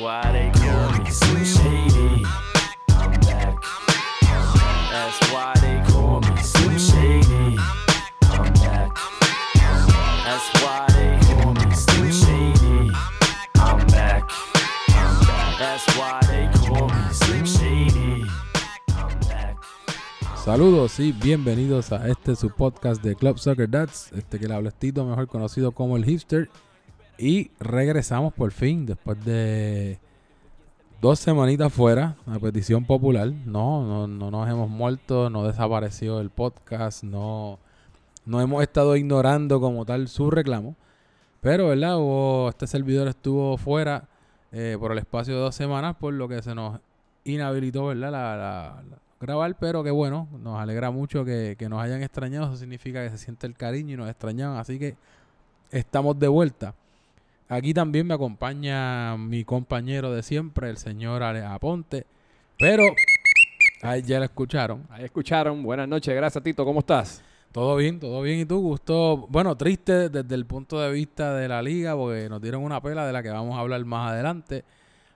why they call me Slim Shady. I'm back. That's why they call me Slim Shady. I'm back. That's why they call me Slim Shady. I'm back. That's why they call me Slim Shady. Saludos y bienvenidos a este su podcast de Club Soccer Dads, este que le habla Tito, mejor conocido como el hipster. Y regresamos por fin después de dos semanitas fuera, a petición popular. No, no, no nos hemos muerto, no desapareció el podcast, no, no hemos estado ignorando como tal su reclamo. Pero, ¿verdad? Hubo- este servidor estuvo fuera eh, por el espacio de dos semanas, por lo que se nos inhabilitó, ¿verdad? La, grabar, pero que bueno, nos alegra mucho que, que nos hayan extrañado. Eso significa que se siente el cariño y nos extrañaban. Así que estamos de vuelta. Aquí también me acompaña mi compañero de siempre, el señor Ale Aponte. Pero, ahí ya lo escucharon. Ahí escucharon. Buenas noches. Gracias, Tito. ¿Cómo estás? Todo bien, todo bien. ¿Y tú, Gusto? Bueno, triste desde el punto de vista de la liga, porque nos dieron una pela de la que vamos a hablar más adelante.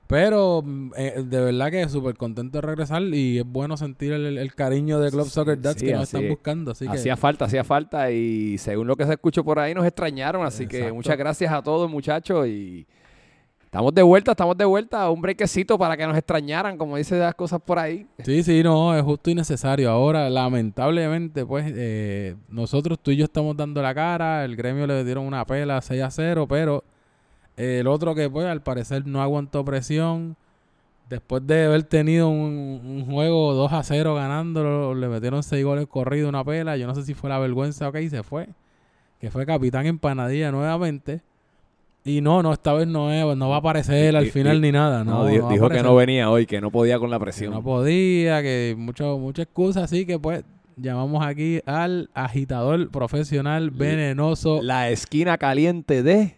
Pero mm, eh, de verdad que súper contento de regresar y es bueno sentir el, el cariño de Club Soccer Dads sí, que nos están es. buscando. Así que, hacía falta, hacía falta. Y según lo que se escuchó por ahí, nos extrañaron. Así que muchas gracias a todos, muchachos. Y estamos de vuelta, estamos de vuelta. Un brequecito para que nos extrañaran, como dice las cosas por ahí. Sí, sí, no, es justo y necesario. Ahora, lamentablemente, pues, eh, nosotros, tú y yo estamos dando la cara, el gremio le dieron una pela 6 a 0, pero el otro que, pues, al parecer no aguantó presión, después de haber tenido un, un juego 2 a 0 ganándolo, le metieron 6 goles corridos, una pela, yo no sé si fue la vergüenza o qué, y se fue, que fue capitán empanadilla nuevamente. Y no, no, esta vez no, es, no va a aparecer al y- final y- ni nada. No, No, dijo que no venía hoy, que no podía con la que presión. no podía, que mucho, mucha excusa, así que pues llamamos aquí al agitador profesional venenoso. La esquina caliente de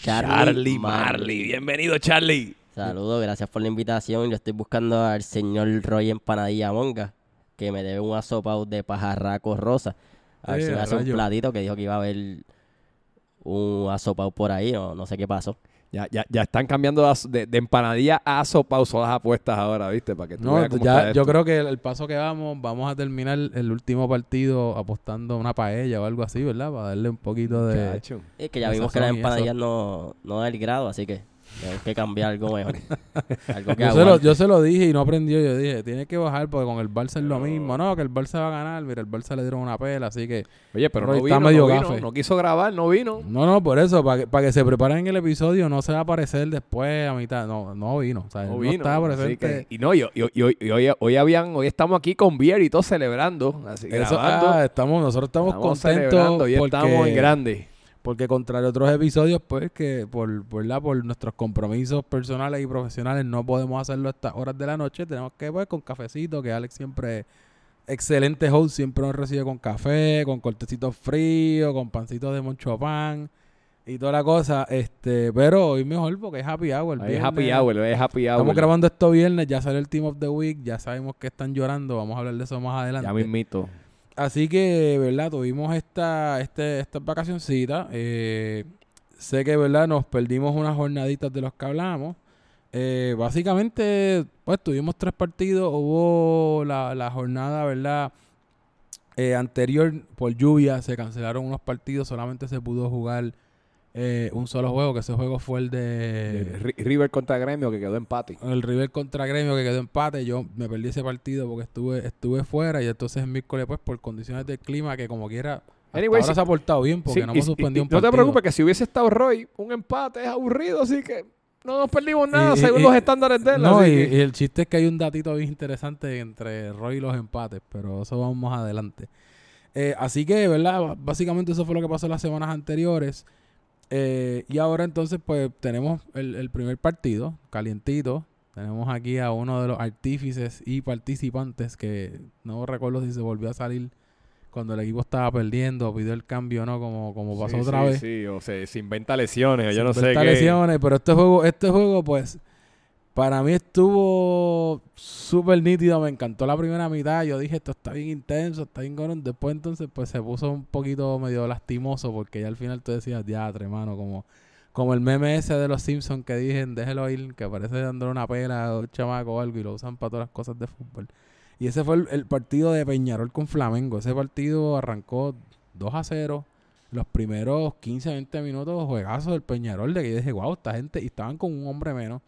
Charlie Marley. Bienvenido, Charlie. Saludos, gracias por la invitación. Yo estoy buscando al señor Roy Empanadilla Monga, que me debe un asopao de pajarraco rosa. A ver Eh, si me hace un platito que dijo que iba a haber un asopao por ahí, no, no sé qué pasó. Ya, ya, ya están cambiando de, de, empanadilla a sopa las apuestas ahora, ¿viste? Para que tú No, veas cómo ya, está yo esto. creo que el, el paso que vamos, vamos a terminar el último partido apostando una paella o algo así, ¿verdad? Para darle un poquito de... Es que ya vimos que las son empanadillas no, no da el grado, así que tenemos que cambiar algo mejor. algo que Yo se, lo, aguante. yo se lo dije y no aprendió. Yo dije, tiene que bajar porque con el Barça es lo mismo. No, que el Barça va a ganar. Mira, el Barça le dieron una pela, así que... Oye, pero Roy no está vino, medio no, vino, gafe. no quiso grabar, no vino. No, no, por eso, para que, para que se preparen el episodio, no se va a aparecer después a mitad. No, no vino. O sea, No no, vino. estaba que- y no, y, y- y- y hoy, hoy habían, hoy estamos aquí con Bier y todos celebrando. Así, Eso, grabando. ah, estamos, nosotros estamos, estamos contentos celebrando y porque, estamos en grande. Porque contrario a otros episodios, pues que por, por, la, por nuestros compromisos personales y profesionales no podemos hacerlo a estas horas de la noche. Tenemos que, pues, con cafecito, que Alex siempre, excelente host, siempre nos recibe con café, con cortecitos fríos, con pancitos de moncho pan y toda la cosa. este Pero hoy mejor porque es happy hour. Es viernes. happy hour, es happy hour. Estamos grabando esto viernes, ya sale el Team of the Week, ya sabemos que están llorando, vamos a hablar de eso más adelante. Ya me invito. Así que, ¿verdad? Tuvimos esta, este, estas vacacioncitas. eh, sé que, ¿verdad? Nos perdimos unas jornaditas de los que hablamos. Eh, básicamente, pues tuvimos tres partidos. Hubo la, la jornada, ¿verdad? Eh, anterior, por lluvia, se cancelaron unos partidos. Solamente se pudo jugar eh, un solo juego, que ese juego fue el de... Ri- River contra Gremio que quedó empate. El River contra Gremio que quedó empate, yo me perdí ese partido porque estuve estuve fuera y entonces el miércoles pues por condiciones del clima que como quiera Anyway, ahora sí- se ha portado bien porque Sí, no hemos suspendido un No partido. te preocupes que si hubiese estado Roy, un empate es aburrido, así que no nos perdimos nada Y- según y- los estándares de él. No, así y, que- y el chiste es que hay un datito bien interesante entre Roy y los empates, pero eso vamos más adelante. Eh, así que, ¿verdad? Básicamente eso fue lo que pasó las semanas anteriores. Eh, y ahora entonces pues tenemos el, el primer partido, calientito. Tenemos aquí a uno de los artífices y participantes que no recuerdo si se volvió a salir cuando el equipo estaba perdiendo, pidió el cambio, ¿no? Como, como pasó Sí, otra sí, vez. Sí, o se, se inventa lesiones, yo no sé Sin qué. ver lesiones, pero este juego, este juego, pues, para mí estuvo súper nítido. Me encantó la primera mitad. Yo dije, esto está bien intenso, está bien cabrón. Después, entonces, pues se puso un poquito medio lastimoso porque ya al final tú decías, diatre, mano, como, como el meme ese de los Simpsons que dicen, déjelo ir, que parece dándole una pela a un chamaco o algo y lo usan para todas las cosas de fútbol. Y ese fue el, partido de Peñarol con Flamengo. Ese partido arrancó 2 a 0. Los primeros 15, 20 minutos, juegazo del Peñarol, de que yo dije, wow, esta gente, y estaban con un hombre menos.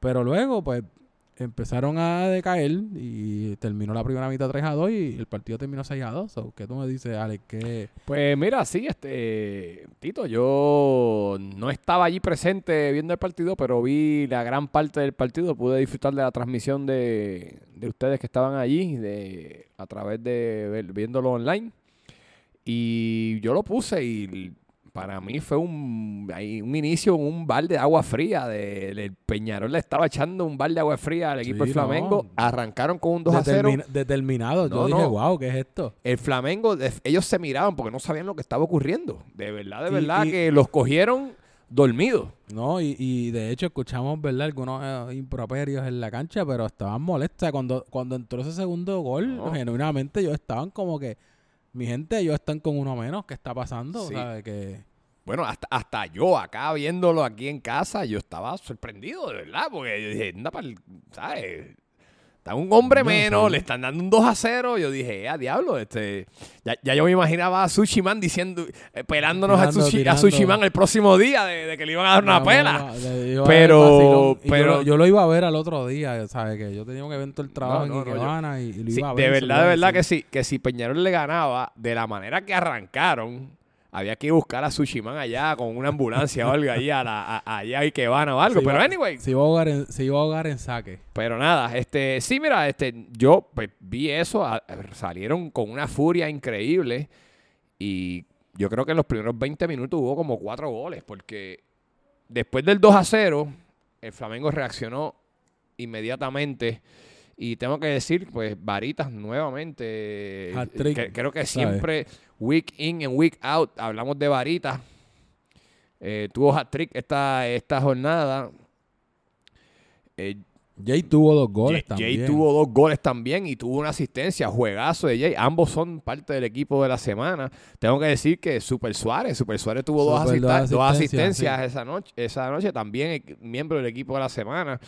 Pero luego, pues, empezaron a decaer y terminó la primera mitad 3 a 2 y el partido terminó 6 a 2. So, ¿Qué tú me dices, Alex? ¿Qué, Pues mira, sí, este Tito, yo no estaba allí presente viendo el partido, pero vi la gran parte del partido, pude disfrutar de la transmisión de, de ustedes que estaban allí, de a través de viéndolo online. Y yo lo puse y para mí fue un, un inicio, un balde de agua fría. De, el Peñarol le estaba echando un balde de agua fría al equipo Sí, del Flamengo. no. Arrancaron con un 2 a 0. Determina- determinado. No, yo dije, wow, ¿qué es esto? El Flamengo, ellos se miraban porque no sabían lo que estaba ocurriendo. De verdad, de Y- verdad y- que los cogieron dormidos. No, y, y de hecho escuchamos, ¿verdad? Algunos eh, improperios en la cancha, pero estaban molestas. Cuando, cuando entró ese segundo gol, No. genuinamente ellos estaban como que, mi gente, ellos están con uno menos, ¿qué está pasando? Sí. ¿Sabe? Que, Bueno, hasta, hasta yo acá viéndolo aquí en casa, yo estaba sorprendido, de verdad, porque yo dije, anda pa'l- ¿sabes? Está un hombre No, menos, le están dando un 2 a 0. Yo dije, a diablo, este. Ya, ya yo me imaginaba a Sushiman diciendo, esperándonos a, Tirando, Sushi, a tirando. Sushiman Sushiman el próximo día de, de que le iban a dar una No, pela. no, a Pero- yo pero- lo- yo, lo iba a ver al otro día, ¿sabes? Que yo tenía un evento del trabajo en no, yo- Ikebana y, y lo Sí, iba a ver. de verdad, de a verdad que sí, que si Peñarol le ganaba, de la manera que arrancaron, había que buscar a Sushiman allá con una ambulancia o algo allí a la, a- allá a Ikebana o algo. Se pero iba- anyway, Se iba a ahogar en, se iba a ahogar en saque. pero nada, este, sí, mira, este, yo pues, vi eso, a- salieron con una furia increíble y yo creo que en los primeros 20 minutos hubo como cuatro goles, porque después del 2 a 0, el Flamengo reaccionó inmediatamente. Y tengo que decir, pues, Varitas nuevamente. Hat-trick, que- creo que ¿sabes? Week in and week out, hablamos de Varitas. Eh, tuvo hat-trick esta, esta jornada. Eh, Jay tuvo dos goles Jay, Jay también. tuvo dos goles también y tuvo una asistencia, juegazo de Jay. Ambos son parte del equipo de la semana. Tengo que decir que Super Suárez, Super Suárez tuvo dos, asistencias, esa noche, esa noche, también miembro del equipo de la semana.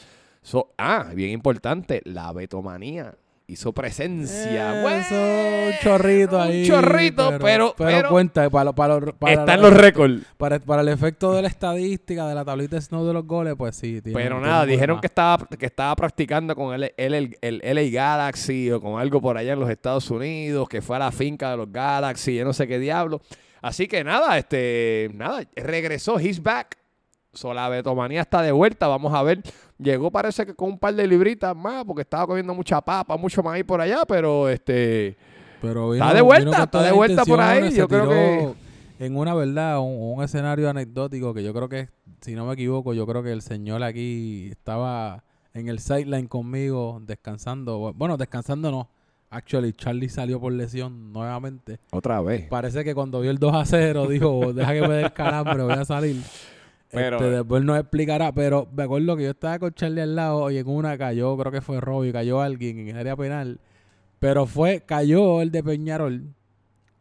So- ah, bien importante, la Betomanía hizo presencia. Bueno, Eso, un chorrito un ahí. chorrito, pero- pero- cuenta, para, para, para, están los récords. para, para el efecto de la estadística, de la tablita de Snow de los goles, pues sí. Pero nada, un dijeron más. que estaba, que estaba practicando con el, el, el, el LA Galaxy o con algo por allá en los Estados Unidos, que fue a la finca de los Galaxy, yo no sé qué diablo. Así que nada, este, nada, regresó, he's back. So, la Betomanía está de vuelta, vamos a ver. Llegó parece que con un par de libritas más, porque estaba comiendo mucha papa, mucho maíz por allá, pero este... Pero Está de vuelta, está de vuelta por ahí, yo creo tiró En una verdad, un, un escenario anecdótico que yo creo que, si no me equivoco, yo creo que el señor aquí estaba en el sideline conmigo descansando. Bueno, descansando no. Actually, Charlie salió por lesión nuevamente. Otra vez. Parece que cuando vio el 2 a 0 dijo, deja que me dé el calambre, voy a salir. Pero- Este, después nos explicará, pero me acuerdo que yo estaba con Charlie al lado y en una cayó, creo que fue Robbie, cayó alguien en el área penal. Pero fue, cayó el de Peñarol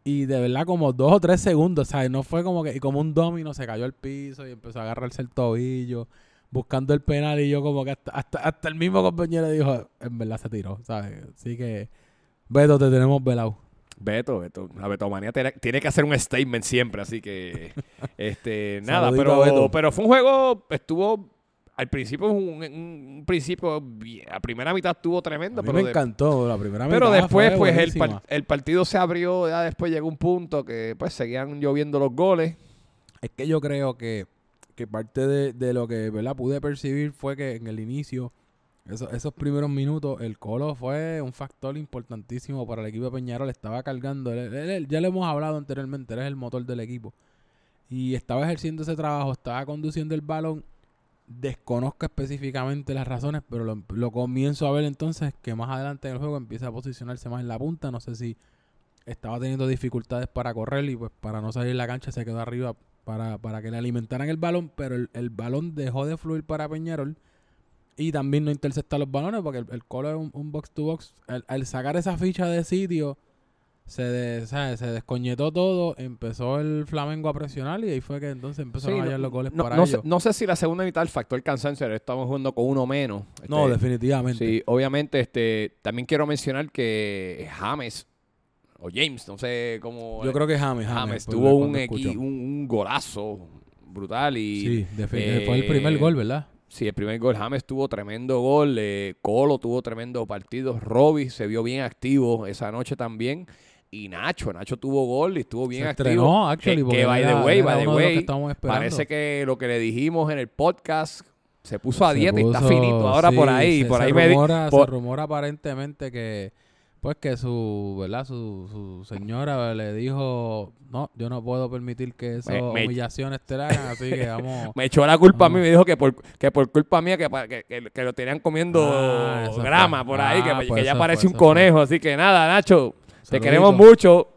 y de verdad como dos o tres segundos, ¿sabes? No fue como que, y como un domino se cayó al piso y empezó a agarrarse el tobillo buscando el penal y yo como que hasta, hasta, hasta el mismo compañero dijo, en verdad se tiró, ¿sabes? Así que, Beto, te tenemos velado. Beto, Beto. La Betomanía tiene, tiene que hacer un statement siempre, así que este nada, pero, pero fue un juego, estuvo al principio un, un principio la primera mitad estuvo tremendo, A mí pero, me de- encantó la primera pero mitad después fue pues el, par- el partido se abrió, ya después llegó un punto que pues seguían lloviendo los goles. Es que yo creo que, que parte de, de lo que ¿verdad? pude percibir fue que en el inicio, eso- esos primeros minutos, el Colo fue un factor importantísimo para el equipo de Peñarol. Estaba cargando, él- él- ya lo hemos hablado anteriormente, él es el motor del equipo. Y estaba ejerciendo ese trabajo, estaba conduciendo el balón. Desconozco específicamente las razones, pero lo, lo comienzo a ver entonces que más adelante en el juego empieza a posicionarse más en la punta. No sé si estaba teniendo dificultades para correr y pues para no salir la cancha se quedó arriba para, para que le alimentaran el balón, pero el, el balón dejó de fluir para Peñarol y también no intercepta los balones porque el, el Colo es un, un box to box. Al, al sacar esa ficha de sitio, se, de- ¿sabes? se descoñetó todo, empezó el Flamengo a presionar y ahí fue que entonces empezaron Sí, a no- hallar los goles no, para no ellos. sé, no sé si la segunda mitad el factor cansancio, estamos jugando con uno menos. No, Este, definitivamente. Sí, obviamente, este, también quiero mencionar que James, o James, no sé cómo. Yo creo que James, James, James tuvo un, un, un golazo brutal y Sí, defi- fue el primer eh, gol, ¿verdad? Sí, el primer gol. James tuvo tremendo gol. eh, Colo tuvo tremendo partido. Robbie se vio bien activo esa noche también. Y Nacho, Nacho tuvo gol y estuvo bien Se activo. estrenó, actually, que, que by the way, by the que way, parece que lo que le dijimos en el podcast se puso a Se dieta y está finito ahora por ahí. se- por se ahí me di- por- se rumora aparentemente que pues que su, ¿verdad? Su, su señora le dijo, "No, yo no puedo permitir que esas Me- me- humillaciones te hagan, así que vamos me echó la culpa a mí, me dijo que por, que por culpa mía que, que, que- que lo tenían comiendo Ah, grama fue. por ahí, que, Ah, que pues ya parece un fue. conejo. Así que nada, Nacho, te queremos mucho.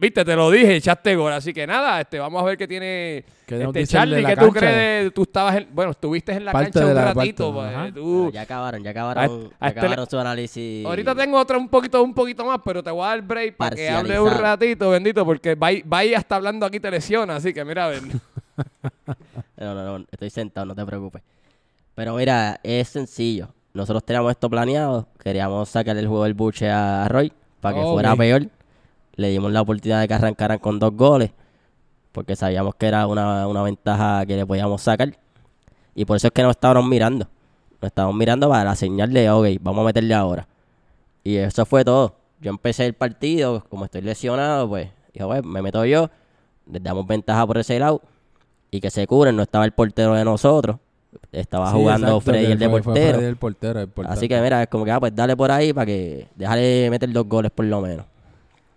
Viste, te lo dije, echaste gol. Así que nada, este, vamos a ver qué tiene ¿Qué este Charlie. la ¿Qué tú crees? Tú estabas, en- bueno, estuviste en la Parte cancha un la ratito. parte, pues, tú- ya acabaron, ya acabaron, a ya este acabaron su análisis. Ahorita tengo otra un poquito, un poquito más, pero te voy a dar break para que hable un ratito, bendito, porque vaya hasta hablando aquí te lesiona, así que mira, ven. No, no, no, estoy sentado, no te preocupes. Pero mira, es sencillo. Nosotros teníamos esto planeado. Queríamos sacar el juego del buche a Roy para que fuera peor. Le dimos la oportunidad de que arrancaran con dos goles. Porque sabíamos que era una, una ventaja que le podíamos sacar. Y por eso es que nos estábamos mirando. Nos estábamos mirando para la señal de, ok, vamos a meterle ahora. Y eso fue todo. Yo empecé el partido, como estoy lesionado, pues, dije, pues, me meto yo. Les damos ventaja por ese lado. Y que se cubren, no estaba el portero de nosotros. Estaba Sí, jugando exacto, Freddy el de fue- fue portero. Freddy el portero, el portero. Así que mira, es como que, ah, pues dale por ahí para que déjale meter dos goles por lo menos.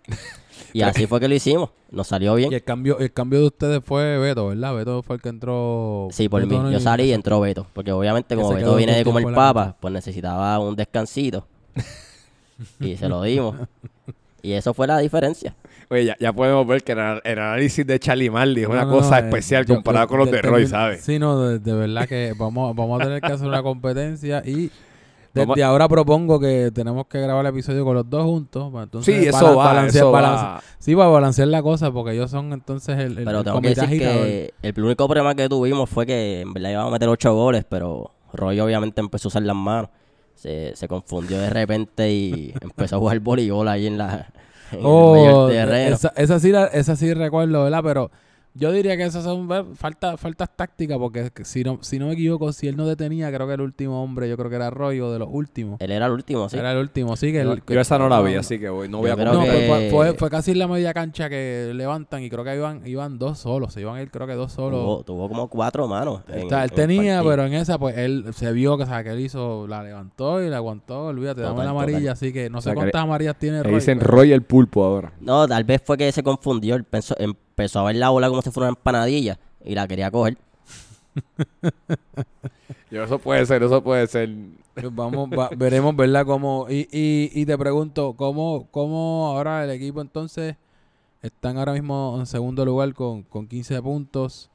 y así fue que lo hicimos. Nos salió bien. Y el cambio, el cambio de ustedes fue Beto, ¿verdad? Beto fue el que entró. Sí, por Beto mí. no- Yo salí y entró Beto. Porque obviamente como Beto viene de el comer papa, pues necesitaba un descansito. y se lo dimos. Y eso fue la diferencia. Oye, ya, ya podemos ver que el, el análisis de Charlie Marley es una No, no, cosa no, eh, especial yo- comparado yo- con los de Roy, ¿sabes? Sí, no, de, de verdad que vamos, vamos a tener que hacer una competencia y desde Vamos- ahora propongo que tenemos que grabar el episodio con los dos juntos. para entonces Sí, eso va, balancear- eso balance- va. Sí, para balancear la cosa, porque ellos son entonces el, el, Pero el tengo que decir que el único problema que tuvimos fue que en verdad íbamos a meter ocho goles, pero Roy obviamente empezó a usar las manos. Se, se confundió de repente y empezó a jugar voleibol ahí en la en el Oh, terreno. esa, esa sí, la- esa sí recuerdo, ¿verdad? Pero yo diría que esas son falta, faltas tácticas, porque si no, si no me equivoco, si él no detenía, creo que el último hombre, yo creo que era Arroyo de los últimos. Él era el último, sí. Era el último, sí. Que Yo, el- yo esa no la vi, no, así que voy, no voy a No, que- pero fue, fue, fue casi en la media cancha que levantan y creo que iban, iban dos solos. Se iban a ir, creo que dos solos. Tuvo, tuvo como cuatro manos. en- O sea, él tenía, pero en esa, pues él se vio que, o sea, que él hizo, la levantó y la aguantó. Olvídate, dame la amarilla. total. Así que no O sé sea, que cuántas amarillas tiene Le Roy. dicen pero- Roy el pulpo ahora. No, tal vez fue que se confundió. Él pensó- empezó a ver la bola como si fuera una empanadilla y la quería coger. Yo, eso puede ser, eso puede ser. Pues Vamos, va- veremos, ¿verdad? Cómo, y, y, y te pregunto, ¿cómo, ¿cómo ahora el equipo entonces están ahora mismo en segundo lugar con, con 15 puntos?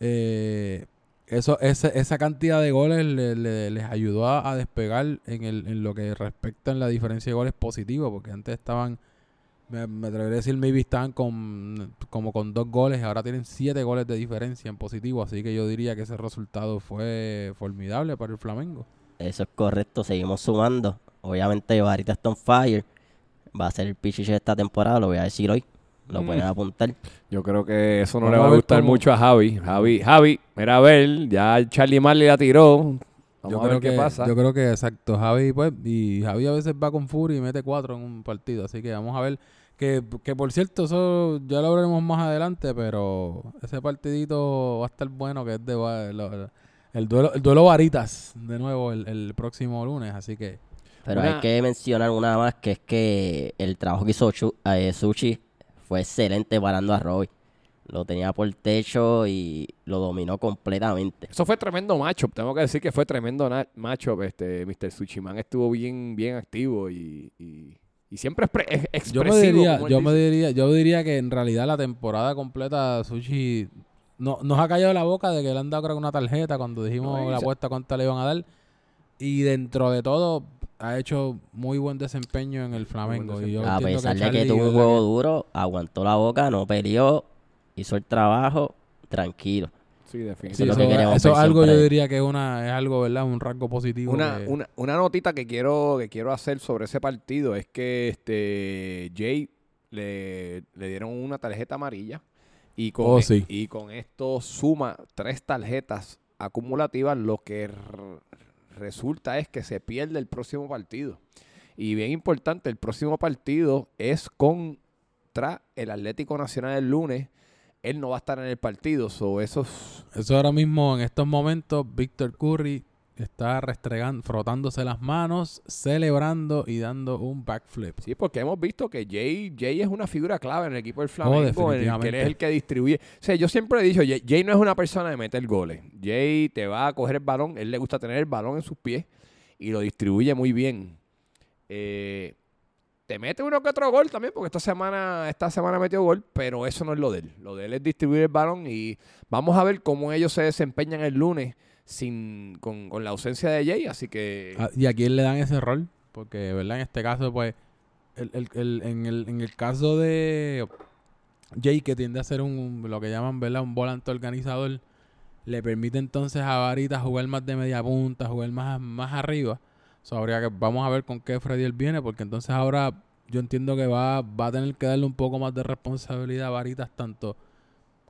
Eh, eso, ese- esa cantidad de goles le- le- les ayudó a, a despegar en, el, en lo que respecta en la diferencia de goles positiva, porque antes estaban, me, me atrevería a decir, maybe estaban con, como con dos goles, ahora tienen siete goles de diferencia en positivo, así que yo diría que ese resultado fue formidable para el Flamengo. Eso es correcto, seguimos sumando. Obviamente, ahorita está on fire. Va a ser el pichiche de esta temporada, lo voy a decir hoy. Lo Mm. pueden apuntar. Yo creo que eso no Vamos le va a gustar cómo- mucho a Javi. Javi, Javi, mira a ver, ya Charlie Marley la tiró. Vamos yo a creo ver que, qué pasa. Yo creo que exacto. Javi, pues, y Javi a veces va con furia y mete cuatro en un partido. Así que vamos a ver. Que, que por cierto, eso ya lo veremos más adelante, pero ese partidito va a estar bueno, que es de lo- el duelo, el duelo varitas de nuevo el, el próximo lunes, así que Pero Una- hay que mencionar una más, que es que el trabajo que hizo Chu- eh, Suchi fue excelente parando a Roy. Lo tenía por techo y lo dominó completamente. Eso fue tremendo matchup. Tengo que decir que fue tremendo matchup. Este, Mr. Sushiman estuvo bien, bien activo y, y, y siempre expre- es yo me diría, yo me diría, yo diría que en realidad la temporada completa Sushi no, nos ha callado la boca de que le han dado creo que una tarjeta cuando dijimos No, la apuesta cuánta le iban a dar. Y dentro de todo, ha hecho muy buen desempeño en el Flamengo. Y yo A entiendo pesar de Charlie, que tuvo un juego duro, aguantó la boca, no peleó, hizo el trabajo tranquilo. Sí, definitivamente. eso, que queremos eso es algo, yo diría que es, una, es algo, ¿verdad? Un rasgo positivo. Una, que- una, una notita que quiero, que quiero hacer sobre ese partido es que este Jay le, le dieron una tarjeta amarilla y con, Oh, e- sí. y con esto suma tres tarjetas acumulativas, lo que resulta es que se pierde el próximo partido. Y bien importante, el próximo partido es contra el Atlético Nacional el lunes. Él no va a estar en el partido, so eso es- Eso ahora mismo, en estos momentos, Víctor Curry está restregando, frotándose las manos, celebrando y dando un backflip. Sí, porque hemos visto que Jay, Jay es una figura clave en el equipo del Flamengo, en el que él Oh, es el que distribuye. O sea, yo siempre he dicho, Jay, Jay no es una persona de meter goles. Jay te va a coger el balón, él le gusta tener el balón en sus pies y lo distribuye muy bien. Eh, te mete uno que otro gol también, porque esta semana, esta semana metió gol, pero eso no es lo de él. Lo de él es distribuir el balón y vamos a ver cómo ellos se desempeñan el lunes sin, con, con la ausencia de Jay, así que... Ah, ¿Y a quién le dan ese rol? Porque, ¿verdad? En este caso, pues, el, el- el- en, el, en el caso de Jay, que tiende a ser un, lo que llaman, ¿verdad? Un volante organizador, le permite entonces a Varita jugar más de media punta, jugar más, más arriba. So, habría que, vamos a ver con qué Freddy él viene, porque entonces ahora yo entiendo que va, va a tener que darle un poco más de responsabilidad a Varitas, tanto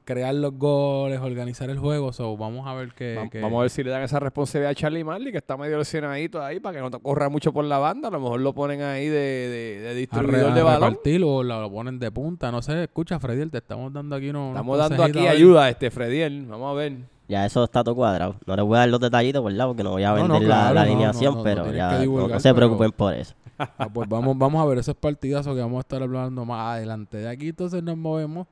crear los goles, organizar el juego. So, vamos a ver qué... Va- qué- Vamos a ver si le dan esa responsabilidad a Charlie Marley, que está medio lesionadito ahí, para que no te corra mucho por la banda. A lo mejor lo ponen ahí de, de- de a, re- distribuidor a de balón. o lo ponen de punta. No sé, escucha, Freddy, te estamos dando aquí unos. Estamos unos dando aquí ayuda a este Frediel. Vamos a ver. Ya eso está todo cuadrado. No les voy a dar los detallitos, ¿verdad? Porque no voy a vender no, la- claro, alineación, no, pero ya no- divulgar, no, se pero- preocupen por eso. Ah, pues vamos, vamos a ver esos partidazos que vamos a estar hablando más adelante. De aquí entonces nos movemos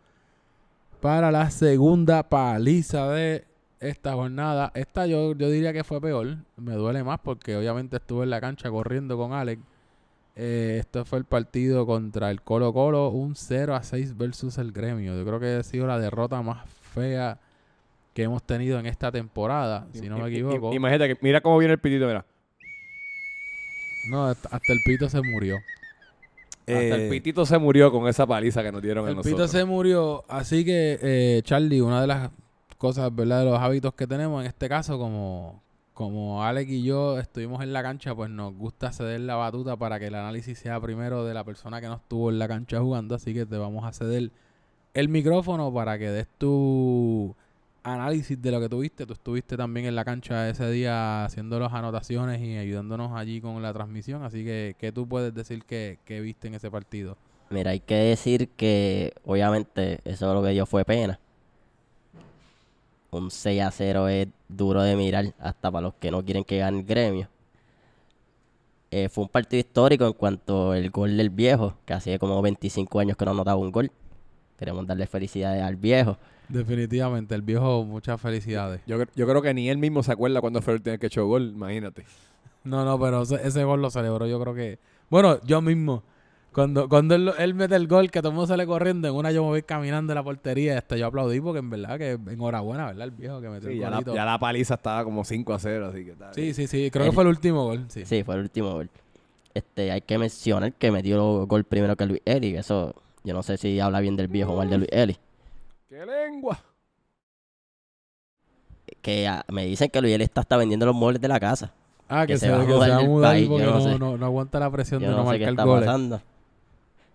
para la segunda paliza de esta jornada. Esta yo, yo diría que fue peor. Me duele más porque obviamente estuve en la cancha corriendo con Alex. Eh, esto fue el partido contra el Colo Colo, un 0 a 6 versus el gremio. Yo creo que ha sido la derrota más fea que hemos tenido en esta temporada, si no me equivoco. Imagínate que mira cómo viene el pitito, mira. No, hasta el pito se murió. Hasta el Eh, pitito se murió con esa paliza que nos dieron a El nosotros. pito se murió, así que eh, Charlie, una de las cosas, ¿verdad? De los hábitos que tenemos en este caso, como, como Alex y yo estuvimos en la cancha, pues nos gusta ceder la batuta para que el análisis sea primero de la persona que no estuvo en la cancha jugando, así que te vamos a ceder el micrófono para que des tu análisis de lo que tuviste. Tú estuviste también en la cancha ese día haciendo las anotaciones y ayudándonos allí con la transmisión, así que ¿qué tú puedes decir que, que viste en ese partido? Mira, hay que decir que obviamente eso lo que dio fue pena. Un 6 a 0 es duro de mirar, hasta para los que no quieren que gane el gremio. Eh, fue un partido histórico en cuanto al gol del viejo, que hacía como 25 años que no anotaba un gol. Queremos darle felicidades al viejo. Definitivamente, el viejo, muchas felicidades. Yo, yo creo que ni él mismo se acuerda cuando fue el último que echó gol, imagínate. No, no, pero ese, ese gol lo celebró, yo creo que... Bueno, yo mismo, cuando, cuando él, él mete el gol, que todo el mundo sale corriendo, en una yo me voy caminando en la portería hasta yo aplaudí porque en verdad que enhorabuena, ¿verdad? El viejo que metió Sí, el ya, la, golito. ya la paliza estaba como 5 a 0, así que está Sí, sí, sí, creo El- que fue el último gol, sí. Sí, fue el último gol. Este, hay que mencionar que metió gol primero que Luis Eli. Eso, yo no sé si habla bien del viejo o mal de Luis Eli. ¡Qué lengua! Que ah, me dicen que Luis está hasta vendiendo los muebles de la casa. Ah, que, que se, se va a que se mudar va a del mudar país, porque no no, sé. no- no aguanta la presión Yo de no, no sé qué marcar está goles. pasando.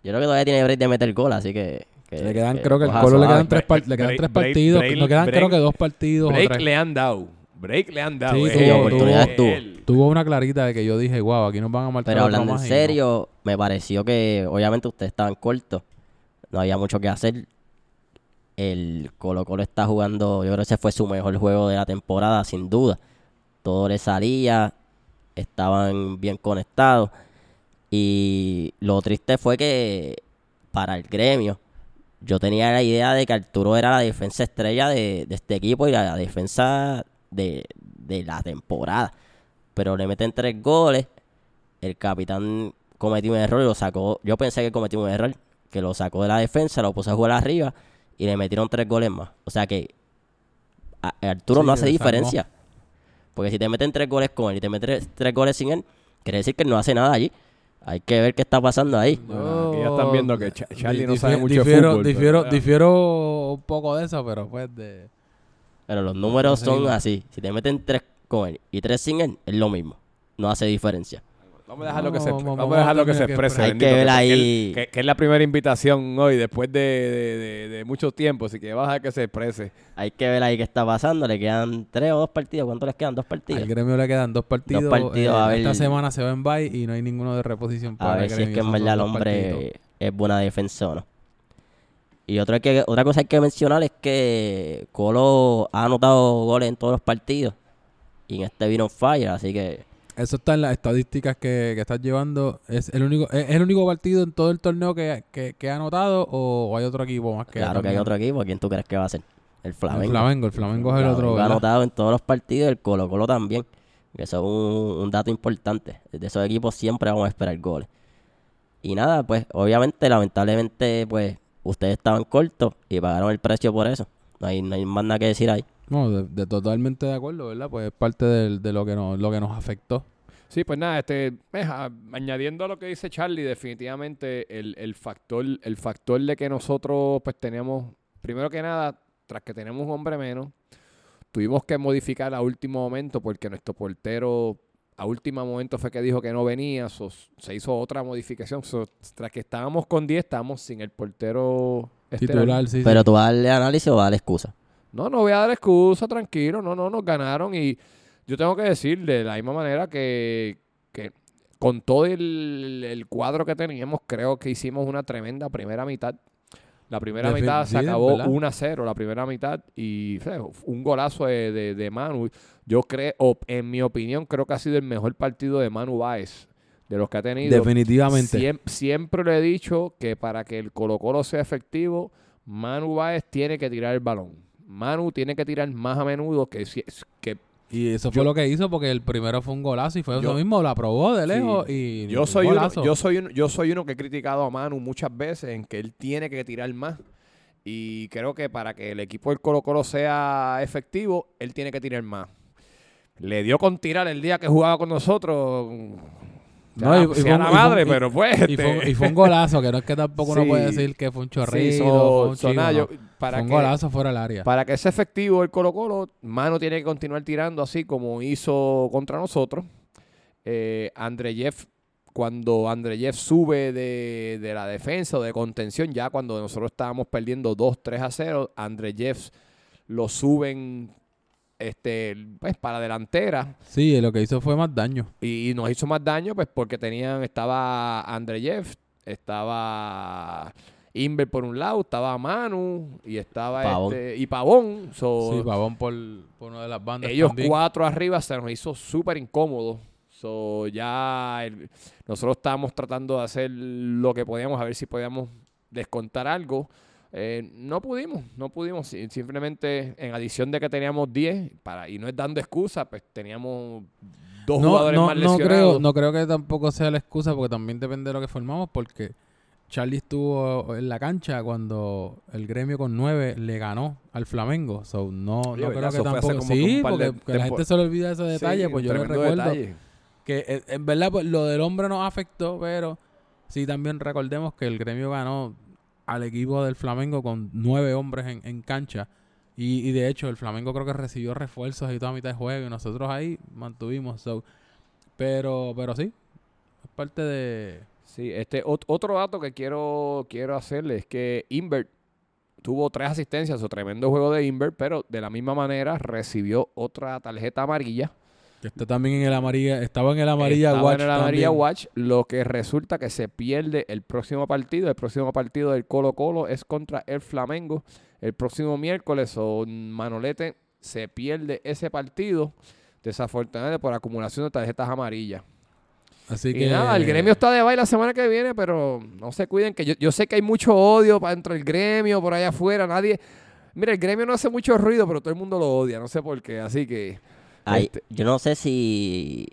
Yo creo que todavía tiene break de meter gol, así que... que- Le quedan, creo que el coja Colo le quedan tres, le quedan tres break- partidos, break- no quedan creo que dos partidos Break le han dado. Break le han dado. Sí, eh, tuvo- él, oportunidades tuvo. él. Tuvo una clarita de que yo dije, wow, aquí nos van a marcar Pero hablando en serio, me pareció que obviamente ustedes estaban cortos. No había mucho que hacer. El Colo Colo está jugando, yo creo que ese fue su mejor juego de la temporada, sin duda. Todo le salía, estaban bien conectados. Y lo triste fue que para el gremio, yo tenía la idea de que Arturo era la defensa estrella de, este equipo y la defensa de, de la temporada. Pero le meten tres goles. El capitán cometió un error y lo sacó. Yo pensé que cometió un error, que lo sacó de la defensa, lo puso a jugar arriba y le metieron tres goles más. O sea que a- Arturo Sí, no hace sacó. diferencia. Porque si te meten tres goles con él y te meten tres, tres goles sin él, quiere decir que él no hace nada allí. Hay que ver qué está pasando ahí. Bueno, aquí ya están viendo que Cha- Charlie no sabe mucho de difiero, fútbol, pero Difiero, ya. difiero un poco de eso, pero pues de... Pero los números son así. Si te meten tres con él y tres sin él, es lo mismo. No hace diferencia. Vamos a dejarlo que se, Vamos, a dejarlo a que se exprese. Hay bendito, que ver ahí- Que, que es la primera invitación hoy, después de, de, de- de mucho tiempo, así que vas a dejar que se exprese. Hay que ver ahí qué está pasando. Le quedan tres o dos partidos. ¿Cuánto les quedan? Dos partidos. Al gremio le quedan dos partidos. partidos, eh, a ver- Esta semana se va en bye y no hay ninguno de reposición para A el ver si es que en verdad el dos hombre es buena defensa o no. Y otra, que, otra cosa que hay que mencionar es que Colo ha anotado goles en todos los partidos. Y en este vino fire, así que Eso está en las estadísticas que, que estás llevando. ¿Es el único es el único partido en todo el torneo que, que, que ha anotado o, o hay otro equipo más que claro que hay otro equipo. ¿Quién tú crees que va a ser? El El Flamengo. Flamengo. El Flamengo es el Flamengo otro. ha anotado en todos los partidos, el Colo Colo también. Que eso es un, un dato importante. De esos equipos siempre vamos a esperar goles. Y nada, pues obviamente, lamentablemente, pues ustedes estaban cortos y pagaron el precio por eso. No hay, no hay más nada que decir ahí. No, de, de totalmente de acuerdo, ¿verdad? Pues es parte del- de, lo que nos lo que nos afectó. Sí, pues nada, este, eh, a- añadiendo a lo que dice Charlie, definitivamente el, el factor, el factor de que nosotros pues tenemos, primero que nada, tras que tenemos un hombre menos, tuvimos que modificar a último momento porque nuestro portero a último momento fue que dijo que no venía, so, se hizo otra modificación. so, tras que estábamos con 10, estábamos sin el portero. Titular, sí, sí. Pero tú vas a darle análisis o vas a darle excusa. No, no voy a dar excusa, tranquilo. No, no, nos ganaron y yo tengo que decir de la misma manera que, que con todo el, el cuadro que teníamos, creo que hicimos una tremenda primera mitad. La primera mitad se acabó ¿verdad? 1 a 0, la primera mitad, y un golazo de, de- de Manu. Yo creo, en mi opinión, creo que ha sido el mejor partido de Manu Báez de los que ha tenido. Definitivamente. Siem- siempre le he dicho que para que el Colo Colo sea efectivo, Manu Báez tiene que tirar el balón. Manu tiene que tirar más a menudo que, si- que Y eso fue Yo- lo que hizo porque el primero fue un golazo y fue Yo- eso mismo, lo aprobó de Sí. lejos y yo un soy uno, golazo. yo soy yo soy uno que he criticado a Manu muchas veces en que él tiene que tirar más. Y creo que para que el equipo del Colo Colo sea efectivo, él tiene que tirar más. Le dio con tirar el día que jugaba con nosotros. No, y- sea fue la madre, y- pero pues. fue, este, y fue un golazo, que no es que tampoco uno Sí. puede decir que fue un sí, chorrito, so- fue un so chivo, nada, no. yo- para fue un que- golazo fuera del área. Para que sea efectivo el Colo Colo, Mano tiene que continuar tirando así como hizo contra nosotros. Eh, André Jeff, cuando André Jeff sube de, de la defensa o de contención, ya cuando nosotros estábamos perdiendo 2, 3 a 0, André Jeff lo suben este, pues, para delantera Sí, lo que hizo fue más daño. y, y nos hizo más daño pues porque tenían, estaba André Jeff, estaba Inver por un lado, estaba Manu y estaba Pavón. este y Pavón. So, Sí, Pavón por, por una de las bandas ellos también. cuatro arriba se nos hizo súper incómodo. So, ya el- nosotros estábamos tratando de hacer lo que podíamos, a ver si podíamos descontar algo. Eh, no pudimos, no pudimos. Si- Simplemente en adición de que teníamos 10, para, y no es dando excusa, pues teníamos dos No, jugadores no, más no lesionados. creo, no creo que tampoco sea la excusa porque también depende de lo que formamos porque Charlie estuvo en la cancha cuando el gremio con nueve le ganó al Flamengo. So, no, Oye, no creo que tampoco. que Sí, de porque que la gente se le olvida ese detalle, Sí, pues yo lo recuerdo. detalle. Que eh, en verdad pues, lo del hombre nos afectó, pero sí también recordemos que el gremio ganó al equipo del Flamengo con nueve hombres en, en cancha. Y, y de hecho el Flamengo creo que recibió refuerzos y toda mitad de juego y nosotros ahí mantuvimos. Pero, pero sí, es parte de... Sí, este ot- otro dato que quiero, quiero hacerle es que Invert tuvo tres asistencias, o tremendo juego de Invert, pero de la misma manera recibió otra tarjeta amarilla. Que está también en el amarilla, estaba en el amarilla Estaba watch en el amarilla también. watch, lo que resulta que se pierde el próximo partido. El próximo partido del Colo Colo es contra el Flamengo. El próximo miércoles o Manolete se pierde ese partido, desafortunadamente por acumulación de tarjetas amarillas. Así Y que nada, el gremio está de baile la semana que viene, pero no se cuiden, que yo, yo sé que hay mucho odio para dentro del gremio, por allá afuera, nadie... Mira, el gremio no hace mucho ruido, pero todo el mundo lo odia, no sé por qué, así que... Ay, Este- Yo no sé si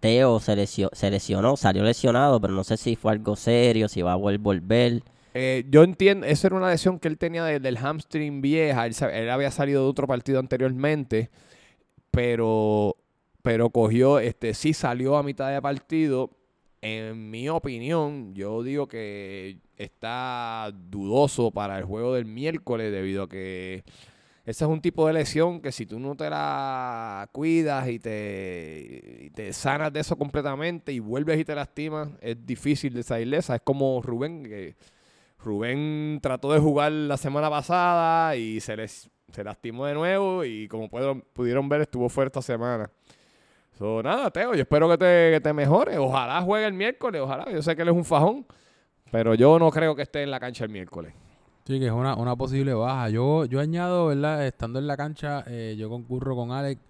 Teo se, lesio- se lesionó, salió lesionado, pero no sé si fue algo serio, si va a vol- volver. Eh, yo entiendo, eso era una lesión que él tenía de- del hamstring vieja, él, él había salido de otro partido anteriormente, pero pero cogió, este, sí salió a mitad de partido. En mi opinión, yo digo que está dudoso para el juego del miércoles debido a que ese es un tipo de lesión que si tú no te la cuidas y te, sanas de eso completamente y vuelves y te lastimas, es difícil de salir de esa. Es como Rubén, que Rubén trató de jugar la semana pasada y se, les, se lastimó de nuevo y como pudieron, pudieron ver estuvo fuera esta semana. So, nada, Teo, yo espero que te, que te mejore. Ojalá juegue el miércoles, ojalá. Yo sé que él es un fajón, pero yo no creo que esté en la cancha el miércoles. Sí, que es una, una posible baja. Yo, yo añado, ¿verdad? Estando en la cancha, eh, yo concurro con Alex.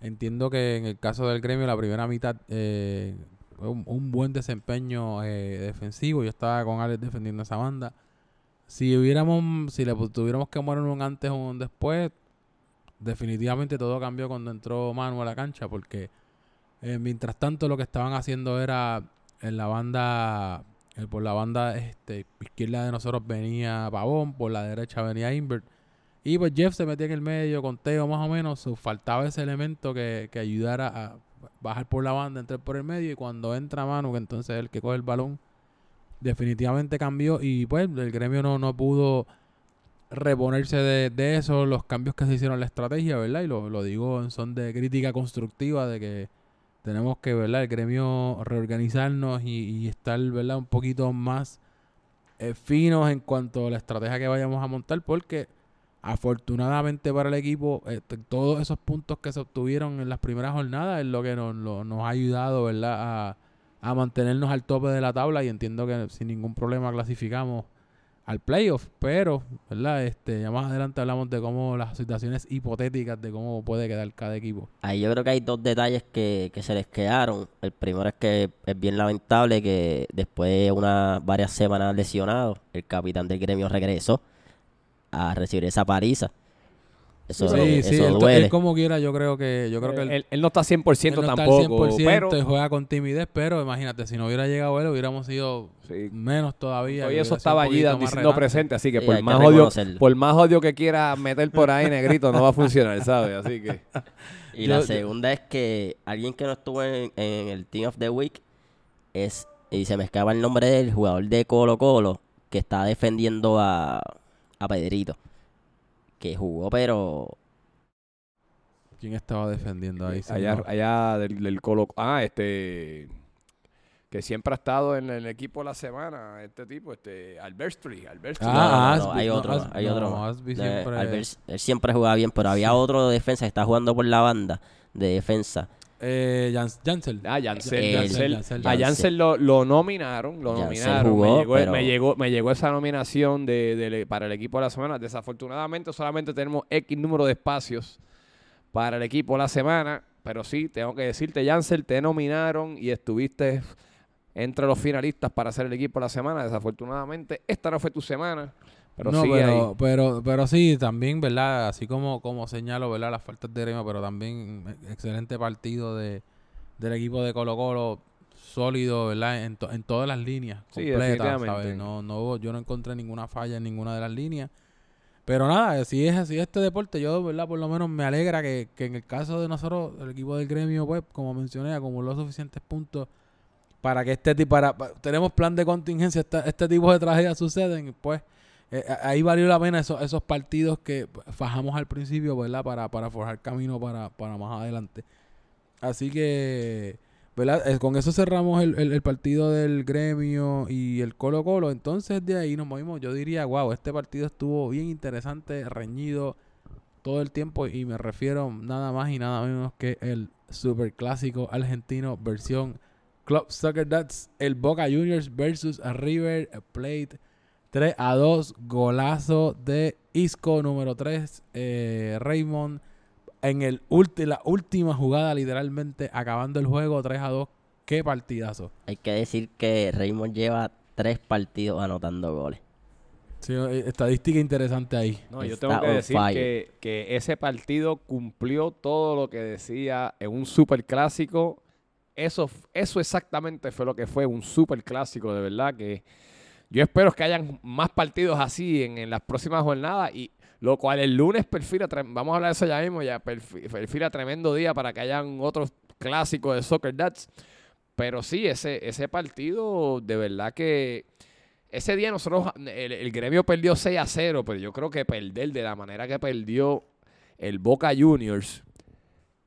Entiendo que en el caso del gremio, la primera mitad eh, un, un buen desempeño eh, defensivo. Yo estaba con Alex defendiendo esa banda. Si hubiéramos, si le tuviéramos que morir un antes o un después, definitivamente todo cambió cuando entró Manu a la cancha, porque eh, mientras tanto lo que estaban haciendo era en la banda, eh, por la banda este, izquierda de nosotros venía Pavón, por la derecha venía Invert. Y pues Jeff se metía en el medio con Teo más o menos. faltaba ese elemento que, que ayudara a bajar por la banda, entrar por el medio. Y cuando entra Manu, que entonces es el que coge el balón, definitivamente cambió. Y pues el gremio no, no pudo reponerse de, de eso, los cambios que se hicieron en la estrategia, ¿verdad? Y lo, lo digo en son de crítica constructiva de que tenemos que, ¿verdad? El gremio reorganizarnos y, estar, ¿verdad? Un poquito más eh, finos en cuanto a la estrategia que vayamos a montar porque afortunadamente para el equipo t- todos esos puntos que se obtuvieron en las primeras jornadas es lo que nos, lo- nos ha ayudado, ¿verdad? A, a mantenernos al tope de la tabla y entiendo que sin ningún problema clasificamos al playoff, pero, ¿verdad? Este, ya más adelante hablamos de cómo las situaciones hipotéticas de cómo puede quedar cada equipo. Ahí yo creo que hay dos detalles que, que se les quedaron. El primero es que es bien lamentable que después de unas varias semanas lesionado, el capitán del gremio regresó a recibir esa paliza. Eso, sí, eso sí, él, duele. él como quiera, yo creo que yo creo que él, él, él no está 100% él no está tampoco, 100% pero y juega con timidez, pero imagínate, si no hubiera llegado él, hubiéramos sido sí, menos todavía. hoy y eso estaba allí diciendo presente, así que Sí, por que más odio, por más odio que quiera meter por ahí negrito no va a funcionar, ¿sabes? Así que Y Yo- la yo- segunda es que alguien que no estuvo en, en el Team of the Week es, y se me escapa el nombre del jugador de Colo Colo, que está defendiendo a, a Pedrito. Que jugó, pero ¿Quién estaba defendiendo ahí? allá, señor? allá del, del Colo, ah, este que siempre ha estado en el equipo de la semana, este tipo, este Albertri, Albertri. Ah, no, no, Asby, hay otro, Asby, hay otro. Asby Eh, siempre- Albert, él siempre jugaba bien, pero había otro defensa que está jugando por la banda de defensa. Eh, Jans- Jansel. Ah, El-. Yancel, A. Yancel lo, lo nominaron, lo nominaron. jugó, me, llegó, pero- me, llegó, me llegó esa nominación de, de- para el equipo de la semana. Desafortunadamente solamente tenemos X número de espacios para el equipo de la semana. Pero sí, tengo que decirte, Yancel, te nominaron y estuviste entre los finalistas para ser el equipo de la semana. Desafortunadamente, esta no fue tu semana. Pero no, sigue ahí. pero, pero, pero sí, también, ¿verdad? Así como, como señalo, ¿verdad? Las faltas de gremio, pero también excelente partido de, del equipo de Colo Colo, sólido, ¿verdad? En, to- en todas las líneas Sí, completas, definitivamente. ¿sabes? No, no, yo no encontré ninguna falla en ninguna de las líneas. Pero nada, si es así este deporte, yo, ¿verdad? Por lo menos me alegra que, que en el caso de nosotros, el equipo del gremio, pues, como mencioné, acumuló suficientes puntos para que este tipo, para, pa- tenemos plan de contingencia, esta- este tipo de tragedias suceden, pues, eh, ahí valió la pena esos, esos partidos que fajamos al principio, ¿verdad? Para, para forjar camino para, para más adelante. Así que, ¿verdad? Eh, con eso cerramos el, el- partido del gremio y el Colo Colo. Entonces de ahí nos movimos. Yo diría, wow, este partido estuvo bien interesante, reñido todo el tiempo. Y me refiero nada más y nada menos que el super clásico argentino versión Club Soccer That's el Boca Juniors versus River Plate. 3 a 2, golazo de Isco número 3, eh, Raymond en el ulti- la última jugada literalmente acabando el juego 3 a 2, qué partidazo. Hay que decir que Raymond lleva tres partidos anotando goles. Sí, eh, estadística interesante ahí. No, yo tengo que decir que, que ese partido cumplió todo lo que decía en un super clásico. Eso, eso exactamente fue lo que fue un super clásico, de verdad que yo espero que hayan más partidos así en, las próximas jornadas y Lo cual el lunes perfila, vamos a hablar de eso ya mismo, ya perfi- perfila tremendo día para que hayan otros clásicos de Soccer Dats. Pero sí, ese, ese partido, de verdad que ese día nosotros, el, el gremio perdió 6 a 0, pero yo creo que perder de la manera que perdió el Boca Juniors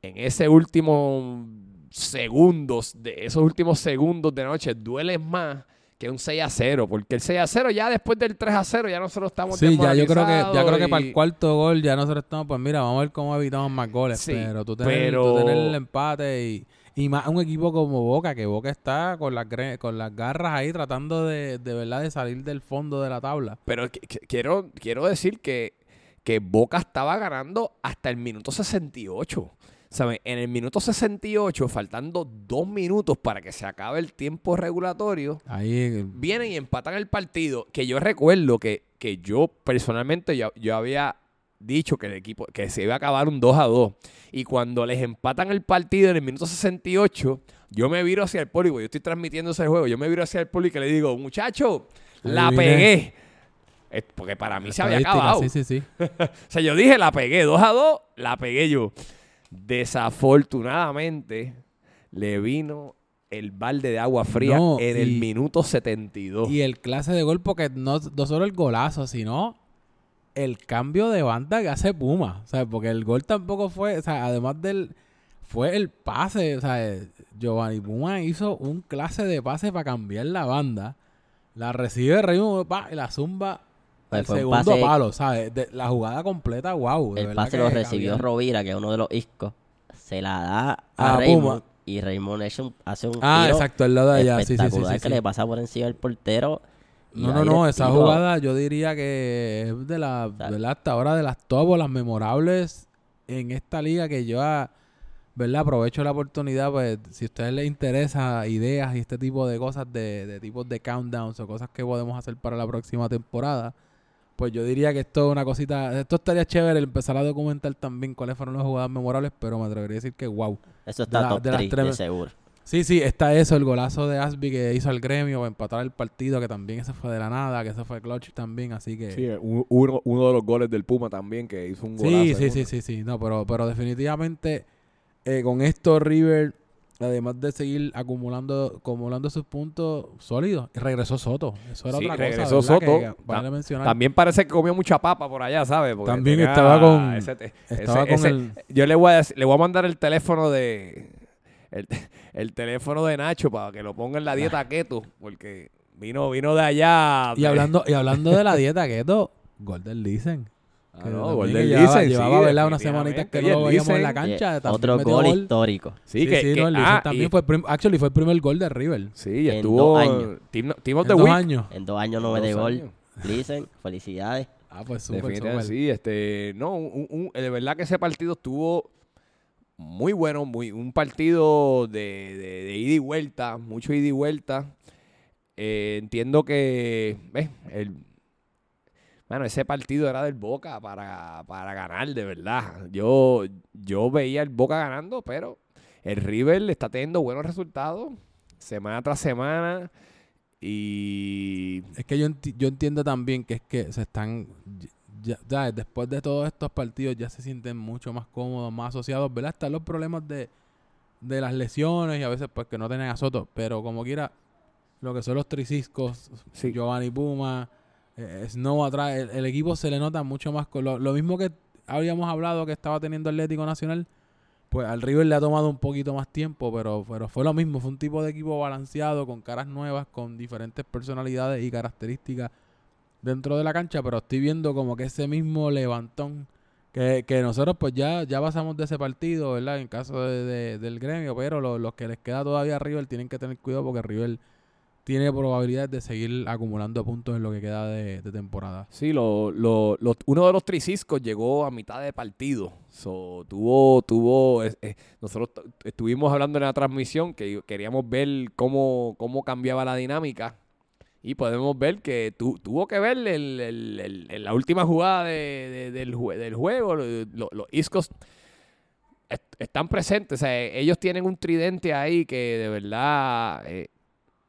en ese último segundos, de esos últimos segundos de noche, duele más que un 6 a 0, porque el 6 a 0 ya después del 3 a 0 ya nosotros estamos Sí, ya yo creo que ya creo que para el cuarto gol ya nosotros estamos, pues mira, vamos a ver cómo evitamos más goles. Sí, pero tú tener, pero- tú tener el empate y, y más un equipo como Boca, que Boca está con las con las garras ahí tratando de, de verdad de salir del fondo de la tabla. Pero qu- qu- quiero, quiero decir que, que Boca estaba ganando hasta el minuto 68. ¿Saben? En el minuto 68, faltando dos minutos para que se acabe el tiempo regulatorio, Ahí vienen y empatan el partido. Que yo recuerdo que, que yo personalmente yo, yo había dicho que el equipo que se iba a acabar un 2 a 2. Y cuando les empatan el partido en el minuto 68, yo me viro hacia el público. Yo estoy transmitiendo ese juego. Yo me viro hacia el público y le digo, muchacho, la pegué. Porque para mí se había acabado. Sí, sí, sí. O sea, yo dije, la pegué 2 a 2, la pegué yo. Desafortunadamente, le vino el balde de agua fría No, en el minuto 72. Y el clase de gol, porque no, no solo el golazo, sino el cambio de banda que hace Puma. Sea, porque el gol tampoco fue, o sea, además del, fue el pase, o sea, Giovanni Puma hizo un clase de pase para cambiar la banda. La recibe Raymond pa, y la zumba el fue un segundo pase- palo, ¿sabes? De- la jugada completa, wow. de El pase lo recibió. Rovira, que es uno de los iscos. Se la da a, A Raymond. Puma. Y Raymond hace un, hace un Ah, tiro exacto, el lado de allá. Sí, sí, sí, espectacular sí, que le pasa por encima del portero. No, no, no, esa jugada yo diría que es de la. Hasta ahora de las top las memorables en esta liga que yo, ah, ¿verdad? Aprovecho la oportunidad, pues, si a ustedes les interesa ideas y este tipo de cosas, de, de tipos de countdowns o cosas que podemos hacer para la próxima temporada, pues yo diría que esto es una cosita, esto estaría chévere empezar a documentar también cuáles fueron las jugadas memorables, pero me atrevería a decir que wow. Eso está la- top de las 3, tres- de seguro. Sí, sí, está eso, el golazo de Asby que hizo al gremio para empatar el partido, que también ese fue de la nada, que ese fue clutch también, así que... Sí, uno, uno de los goles del Puma también, que hizo un golazo. Sí, sí, sí, sí, sí. No, pero, pero definitivamente eh, con esto River, además de seguir acumulando, acumulando sus puntos sólidos, regresó Soto. Eso era Sí, otra cosa. regresó. Que- Soto. que vale Ta- mencionar. También parece que comió mucha papa por allá, ¿sabes? Porque También tenía estaba con- ese- ese- Estaba con ese- el... Yo le voy, a, le voy a mandar el teléfono de... El, el teléfono de Nacho para que lo ponga en la dieta keto, porque vino, vino de allá. Y hablando, y hablando de la dieta keto, Golden Listen. Ah, que no, Golden que llevaba, llevaba sí, ¿verdad? unas semanitas que no lo veíamos en la cancha. Eh, también otro gol gol. histórico. Sí, Sí, que, sí, que- no, el ah, también y- fue actually fue el primer gol de River. Sí, y En estuvo... dos años. Team, team of En dos años. En dos años no mete gol. Dicen, felicidades. Ah, pues súper, súper. sí, este, no, un- un- de verdad que ese partido estuvo muy bueno, muy, un partido de, de- de ida y vuelta, mucho ida y vuelta. Eh, entiendo que, ves, el, bueno, ese partido era del Boca para, para ganar, de verdad. Yo, yo veía el Boca ganando, pero el River está teniendo buenos resultados semana tras semana y Es que yo, enti- yo entiendo también que es que se están, ya, ya, después de todos estos partidos ya se sienten mucho más cómodos, más asociados, ¿verdad? Están los problemas de, de las lesiones y a veces pues que no tienen a Soto, pero como quiera, lo que son los triciscos, Sí. Giovanni Puma, eh, Snow atrás, el, equipo se le nota mucho más, con lo, lo mismo que habíamos hablado que estaba teniendo Atlético Nacional, pues al River le ha tomado un poquito más tiempo, pero, pero fue lo mismo, fue un tipo de equipo balanceado, con caras nuevas, con diferentes personalidades y características dentro de la cancha, pero estoy viendo como que ese mismo levantón que, que nosotros pues ya, ya pasamos de ese partido, ¿verdad? En caso de, de- del gremio, pero lo- los que les queda todavía a River tienen que tener cuidado porque River tiene probabilidades de seguir acumulando puntos en lo que queda de, temporada. Sí, lo, lo- lo- uno de los triciscos llegó a mitad de partido. Tuvo, tuvo, nosotros estuvimos hablando en la transmisión que queríamos ver cómo, cómo cambiaba la dinámica. Y podemos ver que tu- tuvo que ver el, la última jugada de- de- del, jue- del juego. lo- lo- los Iscos est- están presentes. O sea, ellos tienen un tridente ahí que de verdad eh,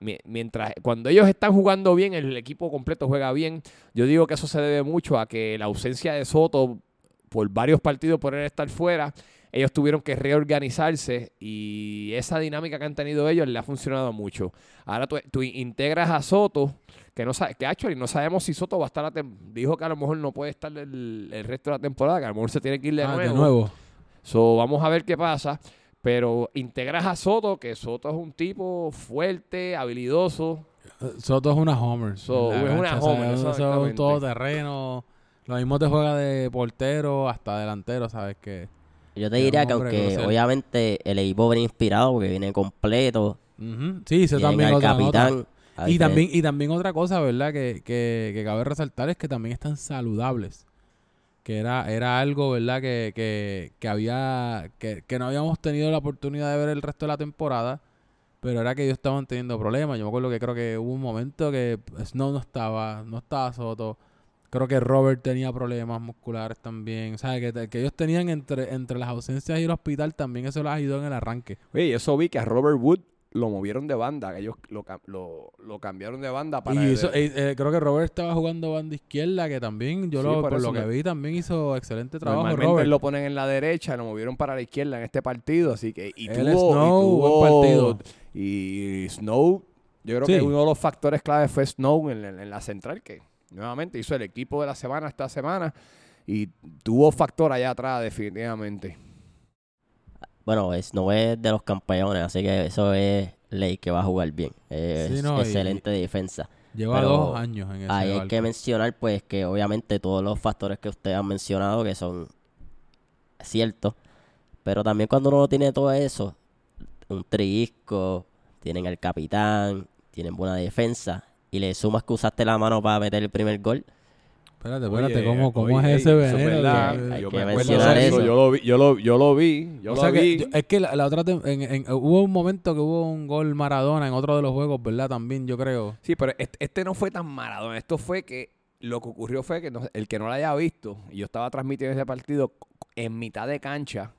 mientras cuando ellos están jugando bien, el equipo completo juega bien. Yo digo que eso se debe mucho a que la ausencia de Soto por varios partidos por él estar fuera, ellos tuvieron que reorganizarse y esa dinámica que han tenido ellos le ha funcionado mucho. Ahora tú, tú integras a Soto, que no sabe, que actually no sabemos si Soto va a estar la dijo que a lo mejor no puede estar el, el resto de la temporada, que a lo mejor se tiene que ir de Ah, nuevo. de nuevo. So, vamos a ver qué pasa. Pero integras a Soto, que Soto es un tipo fuerte, habilidoso. Eh, Soto es una homer. So, es una cancha, o sea, homer, eso es un todoterreno. Lo mismo te juega de portero hasta delantero, ¿sabes? Que Yo te diría que aunque obviamente el equipo viene inspirado porque viene completo, Ujú. Sí, tienen también al capitán. Y también, y también otra cosa, ¿verdad? Que, que, que cabe resaltar es que también están saludables. Que era, era algo, ¿verdad? Que, que, que había, que, que no habíamos tenido la oportunidad de ver el resto de la temporada. Pero era que ellos estaban teniendo problemas. Yo me acuerdo que creo que hubo un momento que Snow no estaba, no estaba Soto. Creo que Robert tenía problemas musculares también. ¿Sabes? Que, que ellos tenían entre, entre las ausencias y el hospital también eso los ayudó en el arranque. Oye, eso vi que a Robert Wood lo movieron de banda, ellos lo, lo, lo cambiaron de banda para... Y hizo- eh, eh, creo que Robert estaba jugando banda izquierda, que también, yo Sí, lo, por lo que vi, también hizo excelente trabajo Normalmente Robert. lo ponen en la derecha, lo movieron para la izquierda en este partido, así que y tuvo, Snow, y buen tuvo- partido. y Snow, yo creo Sí. que uno de los factores clave fue Snow en, en- en la central que nuevamente hizo el equipo de la semana esta semana y tuvo factor allá atrás definitivamente. Bueno, Snow es de los campeones, así que eso es ley que va a jugar bien. Es Sí, no, y- excelente defensa. Lleva pero dos años en ese hay barco. que mencionar, pues, que obviamente todos los factores que ustedes han mencionado que son ciertos, pero también cuando uno tiene todo eso, un trisco, tienen al capitán, tienen buena defensa, y le sumas que usaste la mano para meter el primer gol, Espérate, espérate, Oye, ¿cómo, cómo oye, es ese veneno? Yo me acuerdo de eso. Yo lo vi, yo lo, yo lo vi, yo o lo sea que vi. yo- es que la, la otra en- en- hubo un momento que hubo un gol Maradona en otro de los juegos, ¿verdad? También yo creo. Sí, pero este, este no fue tan Maradona. Esto fue que lo que ocurrió fue que no- el que no lo haya visto, y yo estaba transmitiendo ese partido en mitad de cancha,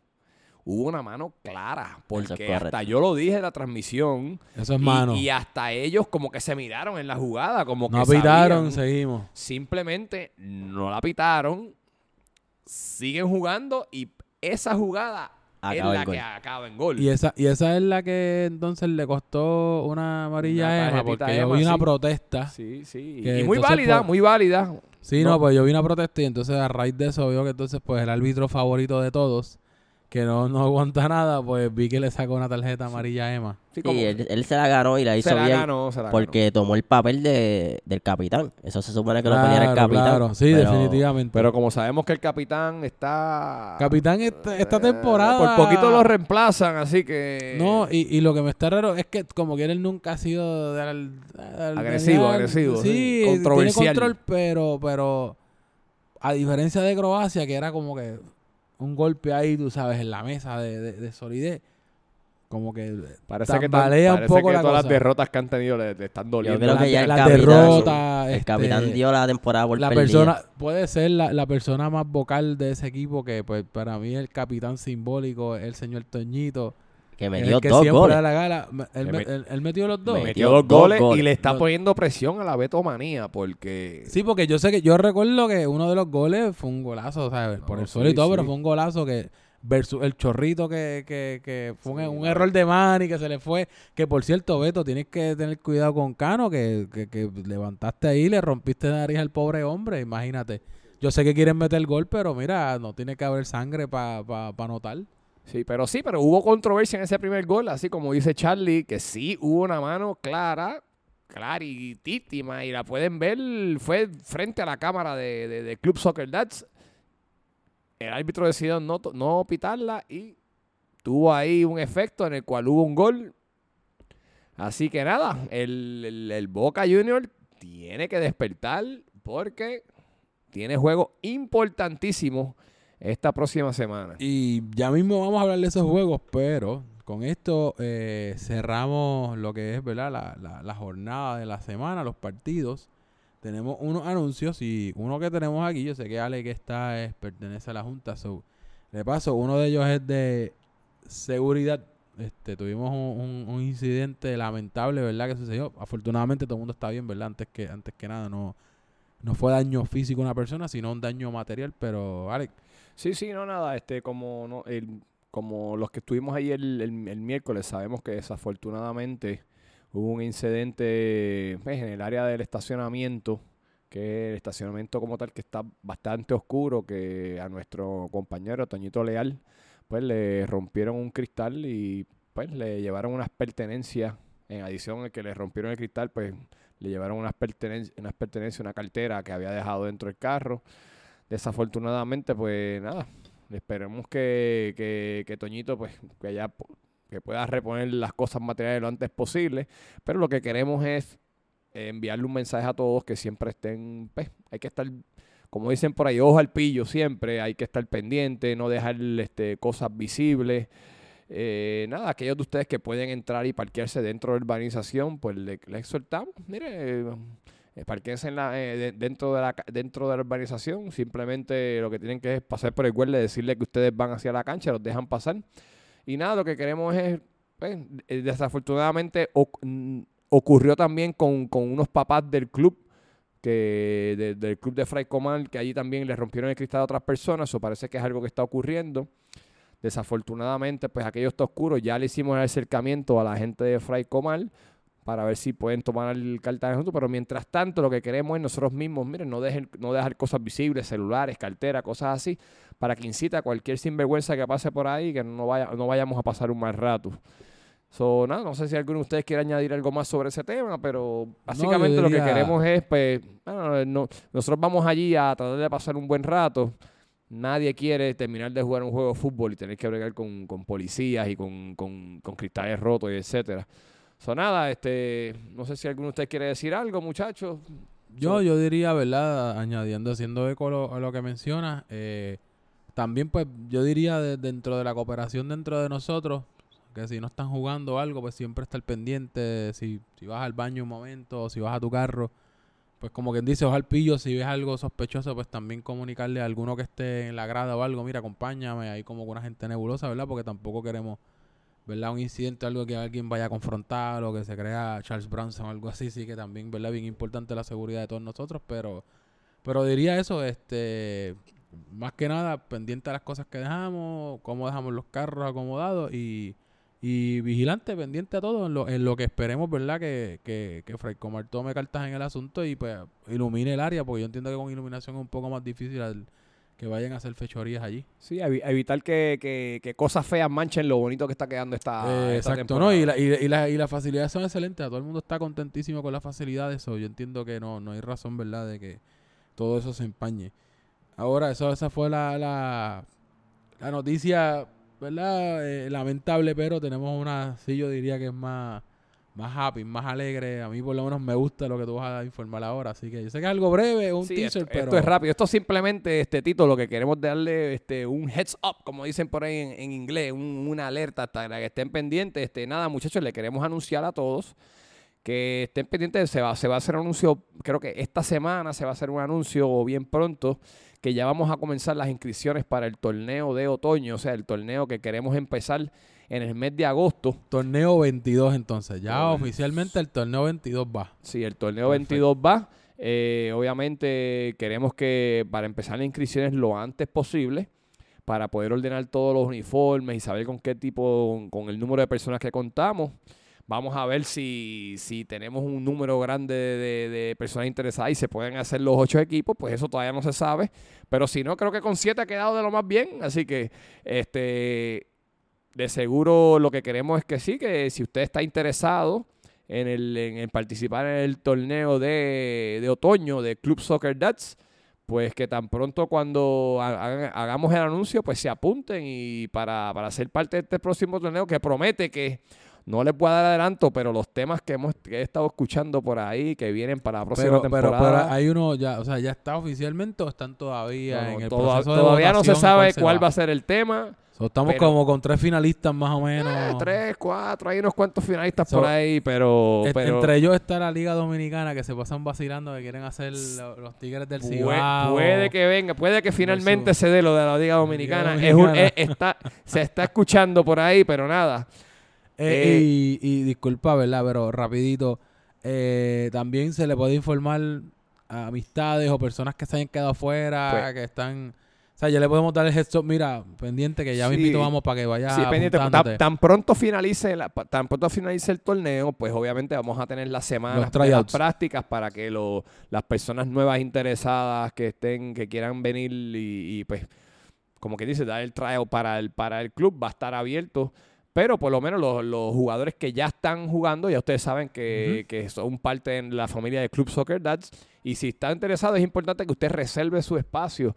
hubo una mano clara. Porque hasta yo lo dije en la transmisión. Eso es y- mano. Y, hasta ellos como que se miraron en la jugada, como no que pitaron, sabían. seguimos. Simplemente no la pitaron, siguen jugando y esa jugada Acaba es la gol. que acaba en gol. Y esa, y esa es la que entonces le costó una amarilla Una a Emma, porque yo vi una sí. protesta. Sí, sí. Que Y muy entonces, válida, pues, muy válida. Sí, no, No. pues yo vi una protesta y entonces a raíz de eso veo que entonces pues el árbitro favorito de todos, que no, no aguanta nada, pues vi que le sacó una tarjeta amarilla a Emma. Sí, como- él, él se la ganó y la hizo se la bien ganó, se la ganó. porque tomó el papel de, del capitán. Eso se supone que lo ponía el capitán. claro, sí, pero definitivamente. Pero como sabemos que el capitán está... Capitán, esta, esta eh, temporada... Por poquito lo reemplazan, así que... No, y, y lo que me está raro es que como que él nunca ha sido de al- al- Agresivo, de- agresivo, Sí, sí, tiene controversial. control, pero, pero a diferencia de Croacia, que era como que un golpe ahí, tú sabes, en la mesa de, de- de solidez, como que Parece que, tan- tambalea un parece poco que la todas las derrotas que han tenido le, le están doliendo. creo la, que ya el la capitán- derrota, el este, capitán dio la temporada por la perdida. persona puede ser la, la persona más vocal de ese equipo que pues para mí el capitán simbólico es el señor Toñito que me el dio que dos goles. da la gala Me- él, Le me- met- él- él metió los dos Me Metió dos dos goles, y le está poniendo presión a la Betomanía porque... sí porque yo sé que yo recuerdo que uno de los goles fue un golazo ¿sabes? por el suelo y sí, todo pero sí. fue un golazo que versus el chorrito que, que, que fue un, un error de Manny que se le fue que por cierto Beto tienes que tener cuidado con Cano que, que, que levantaste ahí y le rompiste la nariz al pobre hombre imagínate yo sé que quieren meter gol pero mira no tiene que haber sangre para pa, pa anotar Sí, pero sí, pero hubo controversia en ese primer gol, así como dice Charlie, que sí hubo una mano clara, claritísima, y la pueden ver, fue frente a la cámara de, de- Club Soccer Dads. El árbitro decidió no, no pitarla y tuvo ahí un efecto en el cual hubo un gol. Así que nada, el, el- el Boca Junior tiene que despertar porque tiene juego importantísimo esta próxima semana. Y ya mismo vamos a hablar de esos juegos, pero con esto eh, cerramos lo que es verdad la, la, la jornada de la semana, los partidos. Tenemos unos anuncios y uno que tenemos aquí, yo sé que Ale que está es, pertenece a la Junta, so, le paso, uno de ellos es de seguridad, este, tuvimos un, un- un incidente lamentable, ¿verdad? Que sucedió. Afortunadamente todo el mundo está bien, ¿verdad? Antes que, antes que nada, no, no fue daño físico a una persona, sino un daño material. Pero, Alex, Sí, sí, no, nada, este, como, no, el- como los que estuvimos ahí el, el- el miércoles, sabemos que desafortunadamente hubo un incidente pues, en el área del estacionamiento, que es el estacionamiento como tal que está bastante oscuro, que a nuestro compañero Toñito Leal, pues le rompieron un cristal y pues le llevaron unas pertenencias, en adición a que le rompieron el cristal, pues le llevaron unas pertenencias, unas pertenencias, una cartera que había dejado dentro del carro desafortunadamente, pues nada, esperemos que, que, que Toñito, pues, que ya que pueda reponer las cosas materiales lo antes posible, pero lo que queremos es enviarle un mensaje a todos que siempre estén, pues, hay que estar, como dicen por ahí, ojo al pillo siempre, hay que estar pendiente, no dejar este, cosas visibles. Eh, nada, aquellos de ustedes que pueden entrar y parquearse dentro de la urbanización, pues le- les exhortamos, mire, eh, parquéense en la, eh, de- dentro, de la, dentro de la urbanización. Simplemente lo que tienen que es pasar por el guardia, decirle que ustedes van hacia la cancha, los dejan pasar. Y nada, lo que queremos es, pues, eh, desafortunadamente oc- ocurrió también con, con unos papás del club, que de- del club de Fray Comal, que allí también le rompieron el cristal a otras personas. Eso parece que es algo que está ocurriendo. Desafortunadamente, pues aquello está oscuro. Ya le hicimos el acercamiento a la gente de Fray Comal para ver si pueden tomar el cartel juntos, pero mientras tanto lo que queremos es nosotros mismos, miren, no dejen, no dejar cosas visibles, celulares, cartera, cosas así, para que incita a cualquier sinvergüenza que pase por ahí, que no vaya, no vayamos a pasar un mal rato. So, nada, no sé si alguno de ustedes quiere añadir algo más sobre ese tema, pero básicamente lo que queremos es, pues, bueno, no- nosotros vamos allí a tratar de pasar un buen rato. Nadie quiere terminar de jugar un juego de fútbol y tener que bregar con, con policías y con, con- con cristales rotos y etcétera. So, nada, este, no sé si alguno de ustedes quiere decir algo, muchachos. Yo, yo diría, ¿verdad? Añadiendo, haciendo eco a lo, a lo que mencionas, eh, también pues yo diría de- dentro de la cooperación dentro de nosotros, que si no están jugando algo, pues siempre estar pendiente, si, si vas al baño un momento, o si vas a tu carro, pues como quien dice, ojo al pillo, si ves algo sospechoso, pues también comunicarle a alguno que esté en la grada o algo, mira, acompáñame, ahí como con una gente nebulosa, ¿verdad? Porque tampoco queremos, ¿verdad? Un incidente, algo que alguien vaya a confrontar o que se crea Charles Bronson o algo así, sí que también, ¿verdad? Bien importante la seguridad de todos nosotros, pero, pero diría eso, este, más que nada, pendiente a las cosas que dejamos, cómo dejamos los carros acomodados y, y vigilante, pendiente a todo en lo, en lo que esperemos, ¿verdad? Que, que, que Fray Comar tome cartas en el asunto y pues ilumine el área, porque yo entiendo que con iluminación es un poco más difícil al- que vayan a hacer fechorías allí. Sí, evi- evitar que, que- que cosas feas manchen lo bonito que está quedando esta, Eh, esta exacto, temporada. ¿no? Y, la, y, y, la- y las facilidades son excelentes. Todo el mundo está contentísimo con las facilidades. o yo entiendo que no, no hay razón, ¿verdad?, de que todo eso se empañe. Ahora, eso, esa fue la, la, la noticia, ¿verdad? Eh, lamentable, pero tenemos una, sí, yo diría que es más, más happy, más alegre. A mí, por lo menos, me gusta lo que tú vas a informar ahora. Así que yo sé que es algo breve, un Sí, teaser, esto, pero. esto es rápido. Esto simplemente, este Tito, lo que queremos darle este, un heads up, como dicen por ahí en, en inglés, un- una alerta hasta que estén pendientes. Este, nada, muchachos, le queremos anunciar a todos que estén pendientes. Se va, se va a hacer un anuncio, creo que esta semana se va a hacer un anuncio o bien pronto, que ya vamos a comenzar las inscripciones para el torneo de otoño, o sea, el torneo que queremos empezar en el mes de agosto. Torneo 22, entonces. Ya oficialmente el torneo 22 va. Sí, el torneo Perfecto. 22 va. Eh, obviamente queremos que para empezar las inscripciones lo antes posible para poder ordenar todos los uniformes y saber con qué tipo, con el número de personas que contamos. Vamos a ver si, si tenemos un número grande de, de personas interesadas y se pueden hacer los ocho equipos, pues eso todavía no se sabe. Pero si no, creo que con siete ha quedado de lo más bien. Así que, este, de seguro lo que queremos es que sí, que si usted está interesado en el, en participar en el torneo de, de otoño de Club Soccer Dads, pues que tan pronto cuando ha- hagamos el anuncio, pues se apunten y para, para ser parte de este próximo torneo que promete que no les puedo dar adelanto, pero los temas que hemos que he estado escuchando por ahí que vienen para la próxima Pero, temporada. pero hay uno ya, o sea, ya está oficialmente o están todavía no, en el toda- proceso de todavía no se sabe cuál va a ser el tema. So, estamos pero- como con tres finalistas más o menos. Eh, tres, cuatro, hay unos cuantos finalistas So, por ahí, pero, Et- pero Entre ellos está la Liga Dominicana que se pasan vacilando que quieren hacer lo- los Tigres del Cibao. puede que venga, puede que finalmente se dé lo de la Liga Dominicana. Liga Es un- es- está, se está escuchando por ahí, pero nada. Eh, Eh, y, y disculpa, ¿verdad? Pero rapidito, eh, también se le puede informar a amistades o personas que se hayan quedado afuera, Pues- que están... O sea, ya le podemos dar el heads up, mira, pendiente que ya Sí. mismito vamos para que vaya Sí, pendiente. Tan, apuntándote. tan pronto finalice la- tan pronto finalice el torneo, pues obviamente vamos a tener las semanas de las prácticas para que lo- las personas nuevas interesadas que estén, que quieran venir y, y, pues, como que dice, dar el tryout para el, para el club va a estar abierto. Pero por lo menos los, los jugadores que ya están jugando, ya ustedes saben que, que son parte de la familia de Club Soccer Dads. Y si está interesado, es importante que usted reserve su espacio.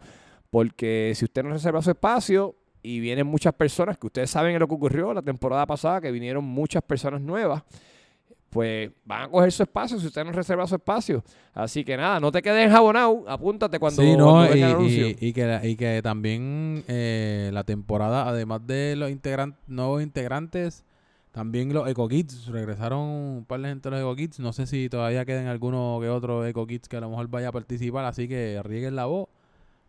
Porque si usted no reserva su espacio y vienen muchas personas, que ustedes saben lo que ocurrió la temporada pasada, que vinieron muchas personas nuevas, pues van a coger su espacio si usted no reserva su espacio. Así que nada, no te quedes enjabonado, apúntate cuando, sí, no, cuando y, venga el anuncio. y- y que, y que también eh, la temporada, además de los integran- nuevos integrantes, también los Eco Kids, regresaron un par de gente de los Eco Kids, no sé si todavía queden alguno que otro Eco Kids que a lo mejor vaya a participar, así que rieguen la voz,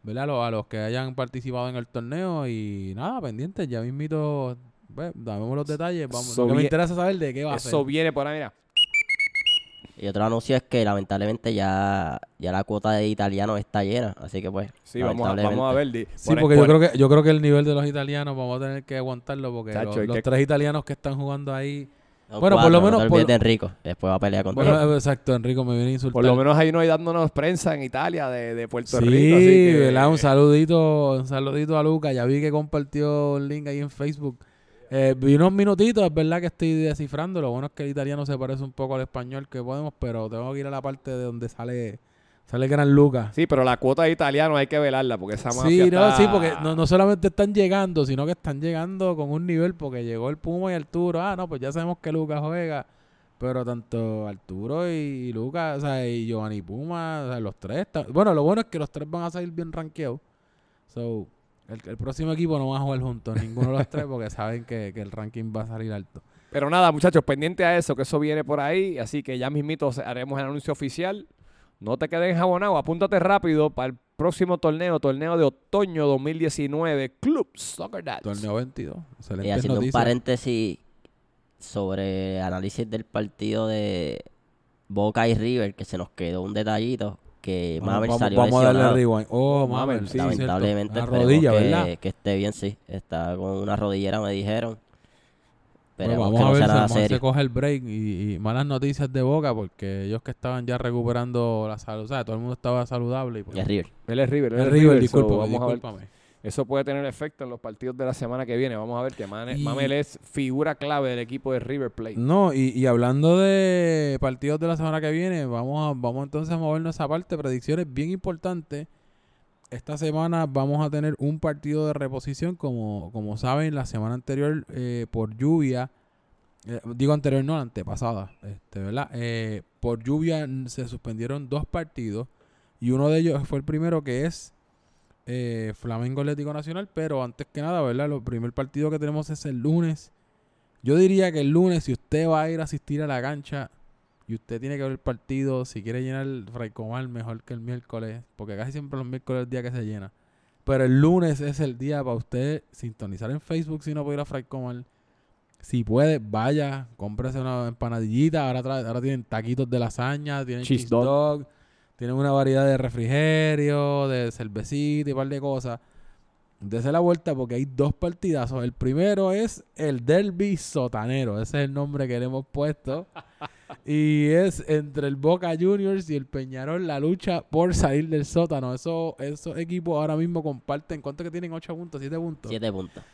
¿verdad? A los, a los que hayan participado en el torneo y nada, pendientes, ya mismito, pues, damos los detalles, vamos, Eso lo que me interesa saber de qué va a ser. Eso viene por ahí, mira. Y otro anuncio es que lamentablemente ya, ya la cuota de italianos está llena. Así que pues. Sí, vamos a, vamos a ver. di- Sí, por- porque por- yo creo que yo creo que el nivel de los italianos vamos a tener que aguantarlo porque Chacho, los, hay los que- tres italianos que están jugando ahí Bueno, por lo no menos te por- de Enrico. Después va a pelear contigo. Bueno, exacto, Enrico me viene a insultar. Por lo menos hay uno ahí dándonos prensa en Italia de, de Puerto sí, Rico. Que, ¿verdad? Un saludito, un saludito a Luca. Ya vi que compartió un link ahí en Facebook. Eh, vi unos minutitos, es verdad que estoy descifrando. Lo bueno es que el italiano se parece un poco al español que podemos, pero tengo que ir a la parte de donde sale, sale el gran Luca. Sí, pero la cuota de italiano hay que velarla porque esa mafia Sí, no, está- sí, porque no, no solamente están llegando, sino que están llegando con un nivel, porque llegó el Puma y Arturo. Ah, no, pues ya sabemos que Lucas juega. Pero tanto Arturo y Lucas, o sea, y Giovanni Puma, o sea, los tres. están- bueno, lo bueno es que los tres van a salir bien rankeados. So, el, el próximo equipo no va a jugar juntos, ninguno de los tres, porque saben que, que el ranking va a salir alto. Pero nada, muchachos, pendiente a eso, que eso viene por ahí. Así que ya mismito haremos el anuncio oficial. No te quedes enjabonado, apúntate rápido para el próximo torneo, torneo de otoño 2019, Club Soccer Dads. Torneo 22. Y haciendo un paréntesis sobre análisis del partido de Boca y River, que se nos quedó un detallito que Vamos, Mabel vamos, salió vamos a darle lesionado. rewind. Oh, Mabel, Mabel, sí, Lamentablemente, cierto. La esperemos rodilla, que, ¿verdad? que esté bien, sí. Está con una rodillera, me dijeron. Bueno, Esperemos vamos a ver si se coge el break y, y malas noticias de Boca porque ellos que estaban ya recuperando la salud, o sea, todo el mundo estaba saludable. Y pues, Y es River. Él es River, él es River, so discúlpame, vamos a ver. discúlpame. Eso puede tener efecto en los partidos de la semana que viene. Vamos a ver que Mane- Y- Mamel es figura clave del equipo de River Plate. No, y, y hablando de partidos de la semana que viene, vamos a, vamos entonces a movernos a esa parte, predicciones bien importantes. Esta semana vamos a tener un partido de reposición, como, como saben, la semana anterior eh, por lluvia, eh, digo anterior, no, antepasada, este, ¿verdad? Eh, por lluvia se suspendieron dos partidos y uno de ellos fue el primero que es eh, Flamengo Atlético Nacional, pero antes que nada, ¿verdad? El primer partido que tenemos es el lunes. Yo diría que el lunes, si usted va a ir a asistir a la cancha y usted tiene que ver el partido, si quiere llenar el Fraicomal mejor que el miércoles, porque casi siempre los miércoles es el día que se llena. Pero el lunes es el día para usted sintonizar en Facebook si no puede ir a Fraicomal. Si puede, vaya, cómprese una empanadillita. Ahora, tra- ahora tienen taquitos de lasaña, tienen Cheese cheese dog. dog, tienen una variedad de refrigerio, de cervecita y un par de cosas. Dese la vuelta porque hay dos partidazos. El primero es el Derby Sotanero. Ese es el nombre que le hemos puesto. y es entre el Boca Juniors y el Peñarol la lucha por salir del sótano. Eso, esos equipos ahora mismo comparten. ¿Cuánto que tienen? ¿8 puntos? ¿7 puntos? Siete puntos.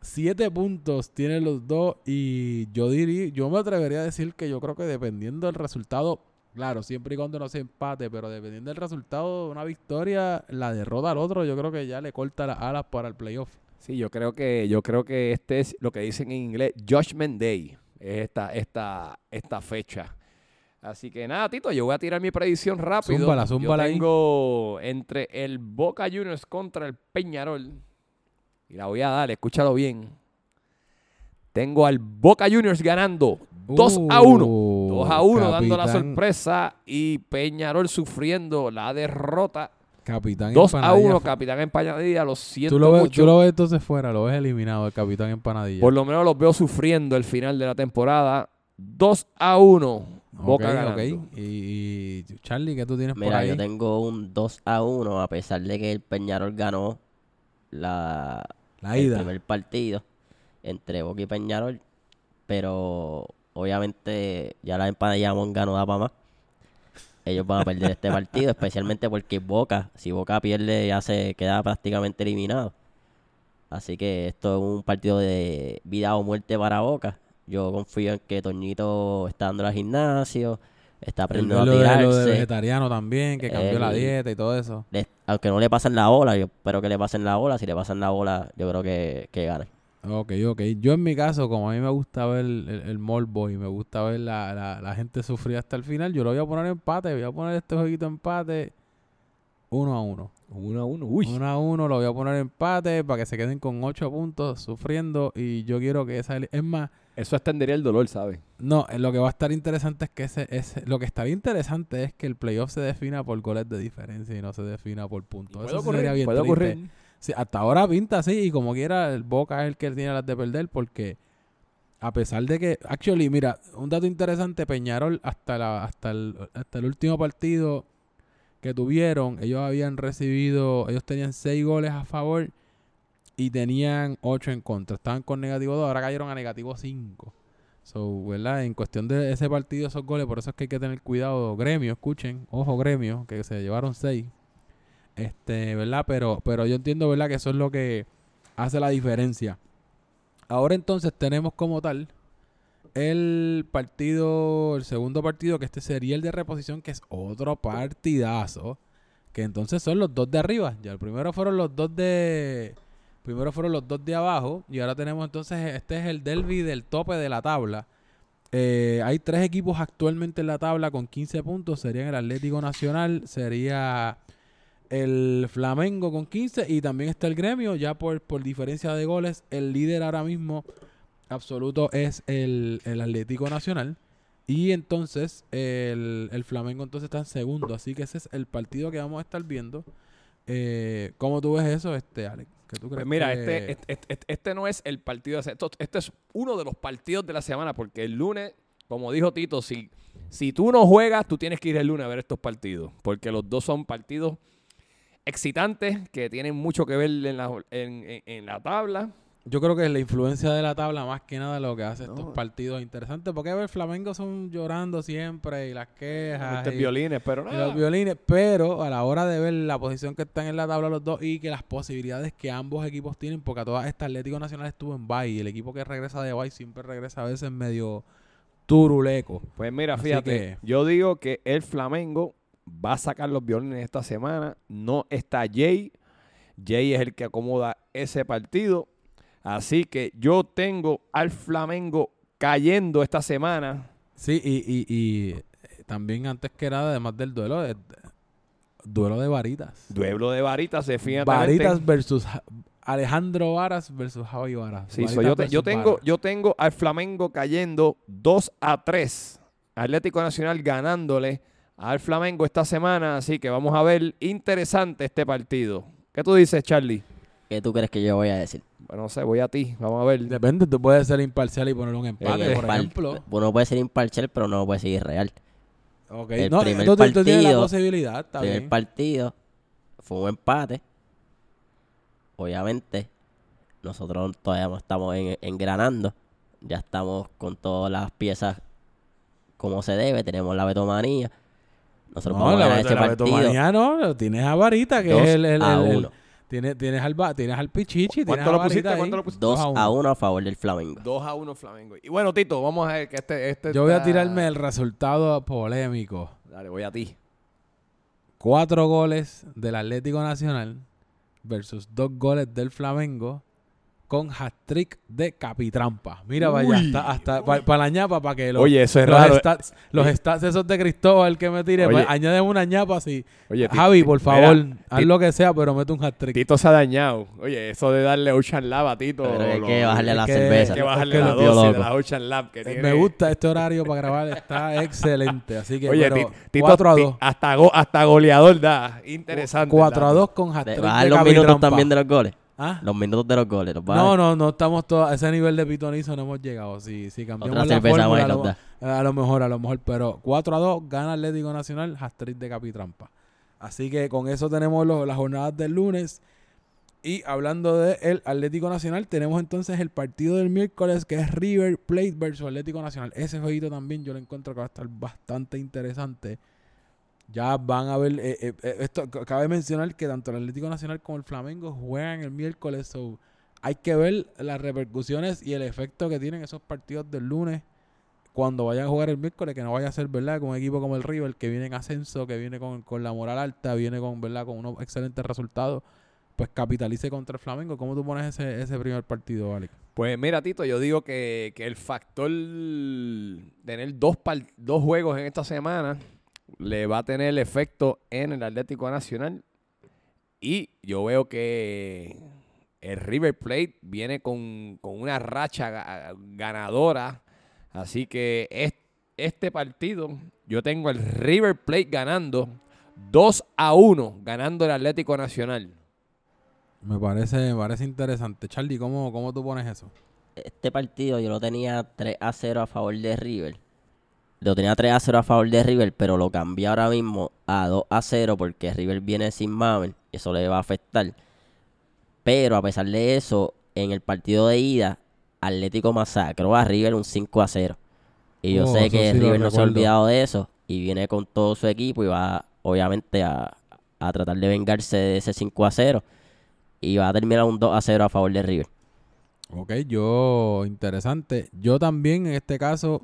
Siete puntos tienen los dos y yo diría, yo me atrevería a decir que yo creo que dependiendo del resultado, claro, siempre y cuando no se empate, pero dependiendo del resultado, una victoria, la derrota al otro, yo creo que ya le corta las alas para el playoff. Sí, yo creo que yo creo que este es lo que dicen en inglés Judgment Day, esta esta esta fecha. Así que nada, Tito, yo voy a tirar mi predicción rápido. Zúmbala, yo zúmbala ahí. tengo entre el Boca Juniors contra el Peñarol. Y la voy a dar, escúchalo bien. Tengo al Boca Juniors ganando 2 a 1. 2 a 1 dando la Uh, capitán- sorpresa y Peñarol sufriendo la derrota. Capitán 2 a Empanadilla 1, fue- Capitán Empanadilla, lo siento Tú lo, ves, mucho. tú lo ves entonces fuera, lo ves eliminado el Capitán Empanadilla. Por lo menos los veo sufriendo el final de la temporada. 2 a 1, Boca Ok, ganando. ok. Y, y Charlie, ¿qué tú tienes por Mira, ahí? yo tengo un 2 a 1, a pesar de que el Peñarol ganó la, La el ida. primer partido entre Boca y Peñarol, pero obviamente ya la empanadilla Monga no da para más. Ellos van a perder este partido, especialmente porque Boca, si Boca pierde ya se queda prácticamente eliminado. Así que esto es un partido de vida o muerte para Boca. Yo confío en que Toñito está dando al gimnasio, está El aprendiendo a lo de, lo de tirarse. vegetariano también, que cambió la dieta y todo eso. Aunque no le pasen la bola, yo espero que le pasen la bola. Si le pasan la bola, yo creo que, que gane. Ok, ok. Yo en mi caso, como a mí me gusta ver el, el morbo y me gusta ver la, la, la gente sufrir hasta el final, yo lo voy a poner empate. Voy a poner este jueguito empate uno a uno. 1 a 1, uy. Uno a uno lo voy a poner empate para que se queden con ocho puntos sufriendo y yo quiero que esa... Es más, Eso extendería el dolor, ¿sabes? no, eh, lo que va a estar interesante es que ese, ese... Lo que estaría interesante es que el playoff se defina por goles de diferencia y no se defina por puntos. Eso ocurrir, sería bien puede triste. ocurrir. Sí, hasta ahora pinta así y como quiera el Boca es el que tiene las de perder porque a pesar de que actually mira un dato interesante Peñarol hasta la hasta el hasta el último partido que tuvieron ellos habían recibido ellos tenían seis goles a favor y tenían ocho en contra estaban con negativo 2 ahora cayeron a negativo 5 so verdad en cuestión de ese partido esos goles por eso es que hay que tener cuidado gremio escuchen ojo gremio que se llevaron seis este, ¿verdad? Pero, pero yo entiendo, ¿verdad? Que eso es lo que hace la diferencia. Ahora entonces tenemos como tal el partido, el segundo partido, que este sería el de reposición, que es otro partidazo. Que entonces son los dos de arriba. Ya el primero fueron los dos de. Primero fueron los dos de abajo. Y ahora tenemos entonces. Este es el derby del tope de la tabla. Eh, hay tres equipos actualmente en la tabla con 15 puntos. Serían el Atlético Nacional. Sería el Flamengo con 15 y también está el gremio, ya por, por diferencia de goles, el líder ahora mismo absoluto es el, el Atlético Nacional. Y entonces el, el Flamengo entonces está en segundo, así que ese es el partido que vamos a estar viendo. Eh, ¿Cómo tú ves eso, este Alex? ¿Qué tú Pues crees mira, que- este, este, este- este no es el partido este es uno de los partidos de la semana, porque el lunes, como dijo Tito, si, si tú no juegas, tú tienes que ir el lunes a ver estos partidos, porque los dos son partidos excitantes que tienen mucho que ver en la, en, en- en la tabla. Yo creo que es la influencia de la tabla más que nada lo que hace estos partidos interesantes, porque el Flamengo son llorando siempre y las quejas. Y- violines, pero y nada. los violines, pero a la hora de ver la posición que están en la tabla los dos y que las posibilidades que ambos equipos tienen, porque a todas estas Atlético Nacional estuvo en bye y el equipo que regresa de bye siempre regresa a veces medio turuleco. Pues mira, Así fíjate, que- yo digo que el Flamengo va a sacar los violines esta semana. No está Jay. Jay es el que acomoda ese partido. Así que yo tengo al Flamengo cayendo esta semana. Sí, y, y, y eh, también antes que nada, además del duelo, eh, duelo de varitas. Duelo de varitas, definitivamente. Varitas versus Ja- Alejandro Varas versus Javi Varas. Sí, so yo, te- yo versus tengo, Varas. yo tengo al Flamengo cayendo 2 a 3. Atlético Nacional ganándole al Flamengo esta semana. Así que vamos a ver interesante este partido. ¿Qué tú dices, Charlie? ¿Qué tú crees que yo voy a decir? Bueno, no sé, voy a ti. Vamos a ver. Depende, tú puedes ser imparcial y poner un empate, El por par- ejemplo. Uno puede ser imparcial, pero no puede ser irreal. Ok, el no, primer tú, tú- tú tienes la partido- posibilidad, primer bien. partido fue un empate. Obviamente, nosotros todavía no estamos en- engranando. Ya estamos con todas las piezas como se debe. Tenemos la betomanía. Nosotros No, vamos a la, ganar la partido. Betomanía no, tienes a Varita, que Dos es el, el, a el- uno. tienes, tienes al tienes al Pichichi, tienes ¿Cuánto a lo pusiste? ¿Cuánto lo pusiste? 2 Dos a a uno. 1 a favor del Flamengo. 2 a 1 Flamengo. Y bueno, Tito, vamos a ver que este. este Yo voy a tirarme el resultado polémico. Dale, voy a ti. Cuatro goles del Atlético Nacional versus dos goles del Flamengo. Con hat-trick de Capitrampa. Mira, vaya, hasta, hasta para la ñapa, para que los, Oye, eso es los raro. stats, los stats esos de Cristóbal que me tire, pues añade una ñapa así. Oye, Javi, por favor, mira, haz lo que sea, pero mete un hat-trick. Tito se ha dañado. Oye, eso de darle Ocean Lab a Tito. Pero hay lo- que bajarle la que- cerveza. Hay que bajarle Es que la dosis de la Ocean Lab que Eh, tiene. Me gusta este horario para grabar, está excelente. Así que, Oye, pero Ti- Tito 4 a Ti- 2. hasta, go- hasta goleador da. Interesante. 4 a da. 2 con De- hat-trick bajar de los minutos también de los goles. ¿Ah? Los minutos de los goles. los. No, no, no estamos todos a ese nivel de pitonizo, no hemos llegado. Si, si cambiamos Otra la fórmula, a lo, a lo mejor, a lo mejor, pero 4 a 2 gana Atlético Nacional, hat-trick de Capitrampa. Así que con eso tenemos los- las jornadas del lunes. Y hablando de el Atlético Nacional, tenemos entonces el partido del miércoles que es River Plate versus Atlético Nacional. Ese jueguito también yo lo encuentro que va a estar bastante interesante. Ya van a ver, eh, eh, eh, esto cabe mencionar que tanto el Atlético Nacional como el Flamengo juegan el miércoles, so hay que ver las repercusiones y el efecto que tienen esos partidos del lunes cuando vayan a jugar el miércoles, que no vaya a ser, ¿verdad? Con un equipo como el River, que viene en ascenso, que viene con, con la moral alta, viene con, ¿verdad? Con unos excelentes resultados, pues capitalice contra el Flamengo. ¿Cómo tú pones ese, ese primer partido, Alex? Pues mira, Tito, yo digo que, que el factor tener dos, dos juegos en esta semana le va a tener efecto en el Atlético Nacional. Y yo veo que el River Plate viene con, con una racha ga- ganadora. Así que es- este partido, yo tengo el River Plate ganando 2 a 1, ganando el Atlético Nacional. Me parece, me parece interesante. Charlie, ¿cómo, ¿cómo tú pones eso? Este partido yo lo tenía 3 a 0 a favor de River. Lo tenía 3 a 0 a favor de River, pero lo cambié ahora mismo a 2 a 0 porque River viene sin Mabel. Eso le va a afectar. Pero a pesar de eso, en el partido de ida, Atlético masacró a River un 5 a 0. Y yo Oh, sé que sí River no se ha olvidado de eso. Y viene con todo su equipo y va, obviamente, a, a tratar de vengarse de ese 5 a 0. Y va a terminar un 2 a 0 a favor de River. Ok, yo, interesante. Yo también, en este caso,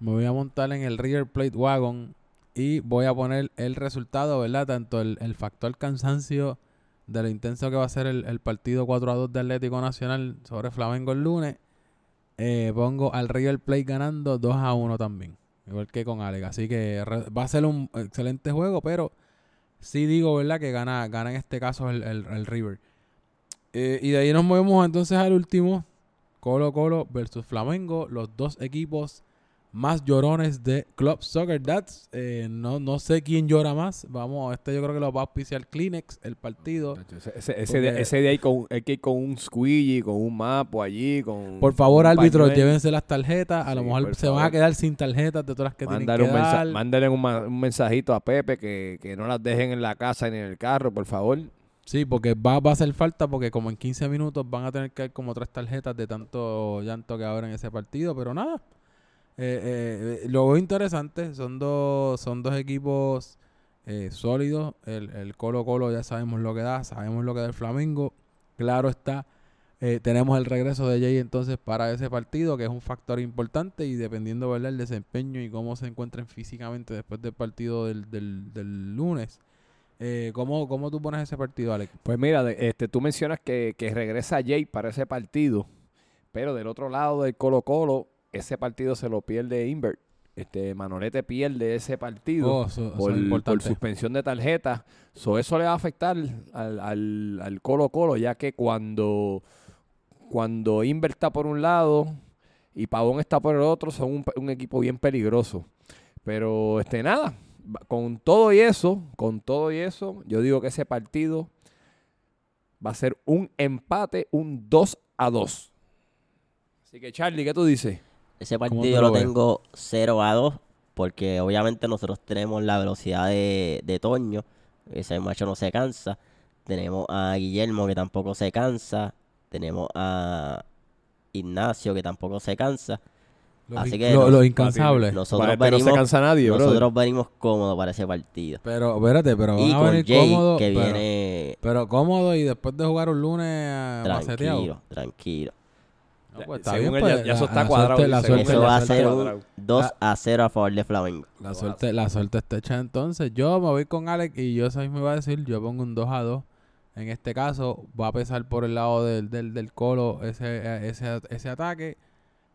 me voy a montar en el River Plate Wagon y voy a poner el resultado, ¿verdad? Tanto el, el factor cansancio de lo intenso que va a ser el, el partido 4 a 2 de Atlético Nacional sobre Flamengo el lunes. eh, pongo al River Plate ganando 2 a 1 también. Igual que con Alex. Así que va a ser un excelente juego, pero sí digo, ¿verdad? Que gana, gana en este caso el, el- el River. Eh, y de ahí nos movemos entonces al último. Colo Colo versus Flamengo. Los dos equipos más llorones de Club Soccer Dats. Eh, no, no sé quién llora más. Vamos, este yo creo que lo va a auspiciar Kleenex, el partido. Ese, ese, ese Porque- de, ese de ahí con, hay que ir con un squeegee, con un mapo allí, con Por favor, un árbitros, llévense las tarjetas. A lo mejor se van a quedar sin tarjetas de todas las que Mándale un, tienen que mensa- dar. mándale un, ma- un mensajito a Pepe que, que no las dejen en la casa ni en el carro, por favor. Sí, porque va, va a hacer falta porque como en 15 minutos van a tener que dar como tres tarjetas de tanto llanto que habrá en ese partido, pero nada. Eh, eh, eh, lo veo interesante, son dos, son dos equipos eh, sólidos. El, el Colo Colo ya sabemos lo que da, sabemos lo que da el Flamengo. Claro está, eh, tenemos el regreso de Jay entonces para ese partido, que es un factor importante y dependiendo ¿verdad? el desempeño y cómo se encuentren físicamente después del partido del, del, del lunes. Eh, ¿cómo, ¿Cómo tú pones ese partido, Alex? Pues mira, este, tú mencionas que, que regresa Jay para ese partido, pero del otro lado del Colo Colo, ese partido se lo pierde Invert. Este, Manolete pierde ese partido. Oh, eso- eso por, es por importante. suspensión de tarjetas. So, eso le va a afectar al, al, al Colo Colo, ya que cuando, cuando Inver está por un lado y Pavón está por el otro, son un, un equipo bien peligroso. Pero este nada, con todo y eso, con todo y eso, yo digo que ese partido va a ser un empate, un 2 a 2. Así que Charlie, ¿qué tú dices? Ese ¿Cómo partido tú lo tengo 0 a 2 porque obviamente nosotros tenemos la velocidad de, de Toño, ese macho no se cansa. Tenemos a Guillermo que tampoco se cansa. Tenemos a Ignacio que tampoco se cansa. Los, Así que lo- nos- los incansables. Nosotros este no se venimos, cansa nadie, brother. nosotros venimos cómodos para ese partido. Pero, espérate, pero van Y a con venir Jay que pero, viene pero cómodo y después de jugar un lunes maceteado. tranquilo, tranquilo. No, pues está Según bien, él, ya- pues, ya eso la- está la cuadrado, suerte- la suerte- Eso va a ser cuadrado. un 2 a 0 a favor de Flamengo. La suerte, la suerte está hecha entonces. Yo me voy con Alex y yo eso mismo iba a decir. Yo pongo un 2 a 2 En este caso, va a pesar por el lado del, del, del Colo ese, eh, ese, ese ataque.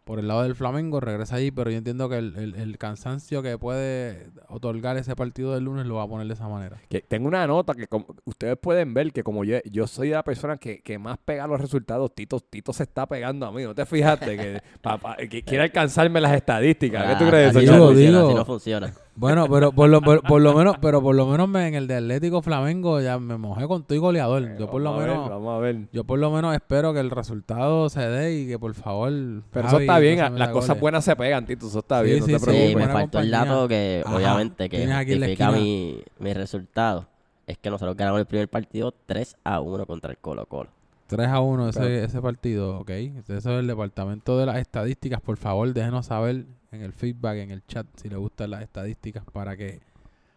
Por el lado del Flamengo, regresa allí, pero yo entiendo que el, el- el cansancio que puede otorgar ese partido del lunes lo va a poner de esa manera. Que tengo una nota que como, ustedes pueden ver que como yo, yo soy la persona que, que más pega los resultados, Tito, Tito se está pegando a mí. ¿No te fijaste? Que, pa- pa- que quiere alcanzarme las estadísticas. ¿Qué tú Ah, crees eso, no funciona, así no funciona. Bueno, pero por lo, por, por lo menos, pero por lo menos me- en el de Atlético Flamengo ya me mojé con tu goleador. Yo por lo ver, menos, vamos a ver. yo por lo menos espero que el resultado se dé y que por favor. Pero eso está bien, no meta las cosas goles. buenas se pegan, Tito. Eso está Sí, bien, no sí, te sí, me faltó el dato que Ajá, obviamente que justifica mi, mi resultado. Es que nosotros ganamos el primer partido 3 a 1 contra el Colo Colo. 3 a 1 ese, Pero- ese partido, ok. Eso es el departamento de las estadísticas. Por favor, déjenos saber en el feedback, en el chat, si les gustan las estadísticas para que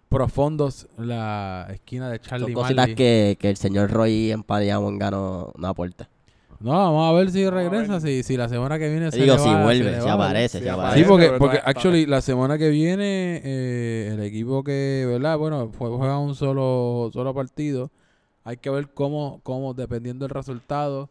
profundos la esquina de Son Charlie cositas Marley. que, que el señor Roy en no, no aporta. No, vamos a ver si regresa, ver. si, si la semana que viene se Digo, le si va, se vuelve, le si va. aparece, si aparece. Sí, porque, porque actually la semana que viene eh, el equipo que, ¿verdad? Bueno, jue- juega un solo solo partido. Hay que ver cómo, cómo dependiendo del resultado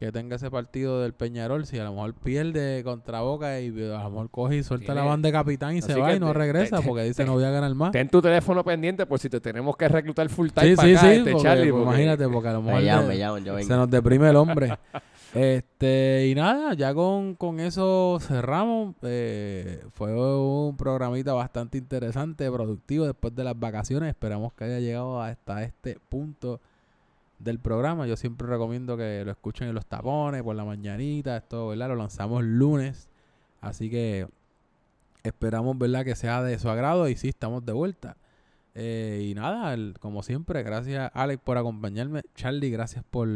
que tenga ese partido del Peñarol, si a lo mejor pierde contra Boca y a lo mejor coge y suelta la banda de capitán y se va y no te- regresa te- porque dice te- no voy a ganar más. Ten tu teléfono pendiente por si te tenemos que reclutar full time Sí, para sí, acá, sí, este porque, Charlie. pues, porque- imagínate, porque a lo mejor Me me yo se nos deprime el hombre. Este, y nada, ya con, con eso cerramos. Eh, fue un programita bastante interesante, productivo después de las vacaciones. Esperamos que haya llegado hasta este punto del programa. Yo siempre recomiendo que lo escuchen en los tapones, por la mañanita, esto, ¿verdad? Lo lanzamos lunes. Así que esperamos, ¿verdad? Que sea de su agrado y sí, estamos de vuelta. Eh, y nada, el- como siempre, gracias Alex por acompañarme. Charlie, gracias por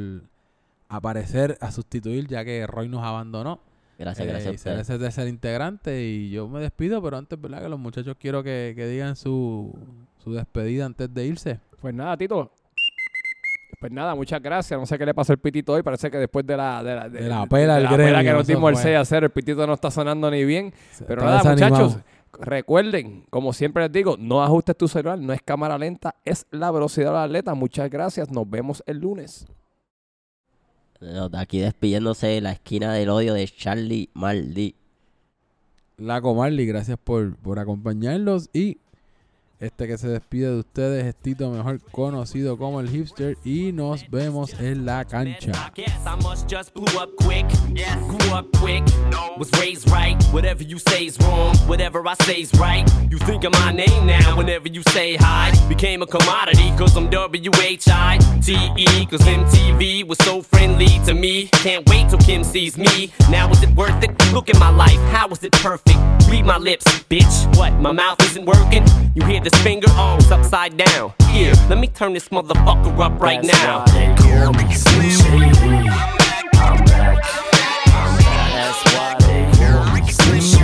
aparecer a sustituir ya que Roy nos abandonó. Gracias, Eh, gracias. a y ser ustedes. ese tercer integrante y yo me despido, pero antes, ¿verdad? Que los muchachos quiero que, que digan su, su despedida antes de irse. Pues nada, Tito. Pues nada, muchas gracias. No sé qué le pasó al pitito hoy. Parece que después de la, de la, De la pela del la pela que nos dimos el fue. 6 a 0, el pitito no está sonando ni bien. Pero nada, desanimado. muchachos, recuerden, como siempre les digo, no ajustes tu celular, no es cámara lenta, es la velocidad del atleta. Muchas gracias, nos vemos el lunes. Aquí despidiéndose la esquina del odio de Charlie Maldi. Laco Marley, gracias por, por acompañarnos y este que se despide de ustedes es Tito, mejor conocido como el hipster y nos vemos en la cancha. Look at my life. How is it perfect? Read my lips, bitch. What? My mouth isn't working? You hear this finger? Oh, it's upside down. Here, let me turn this motherfucker up right now. That's why they call me Slim Shady.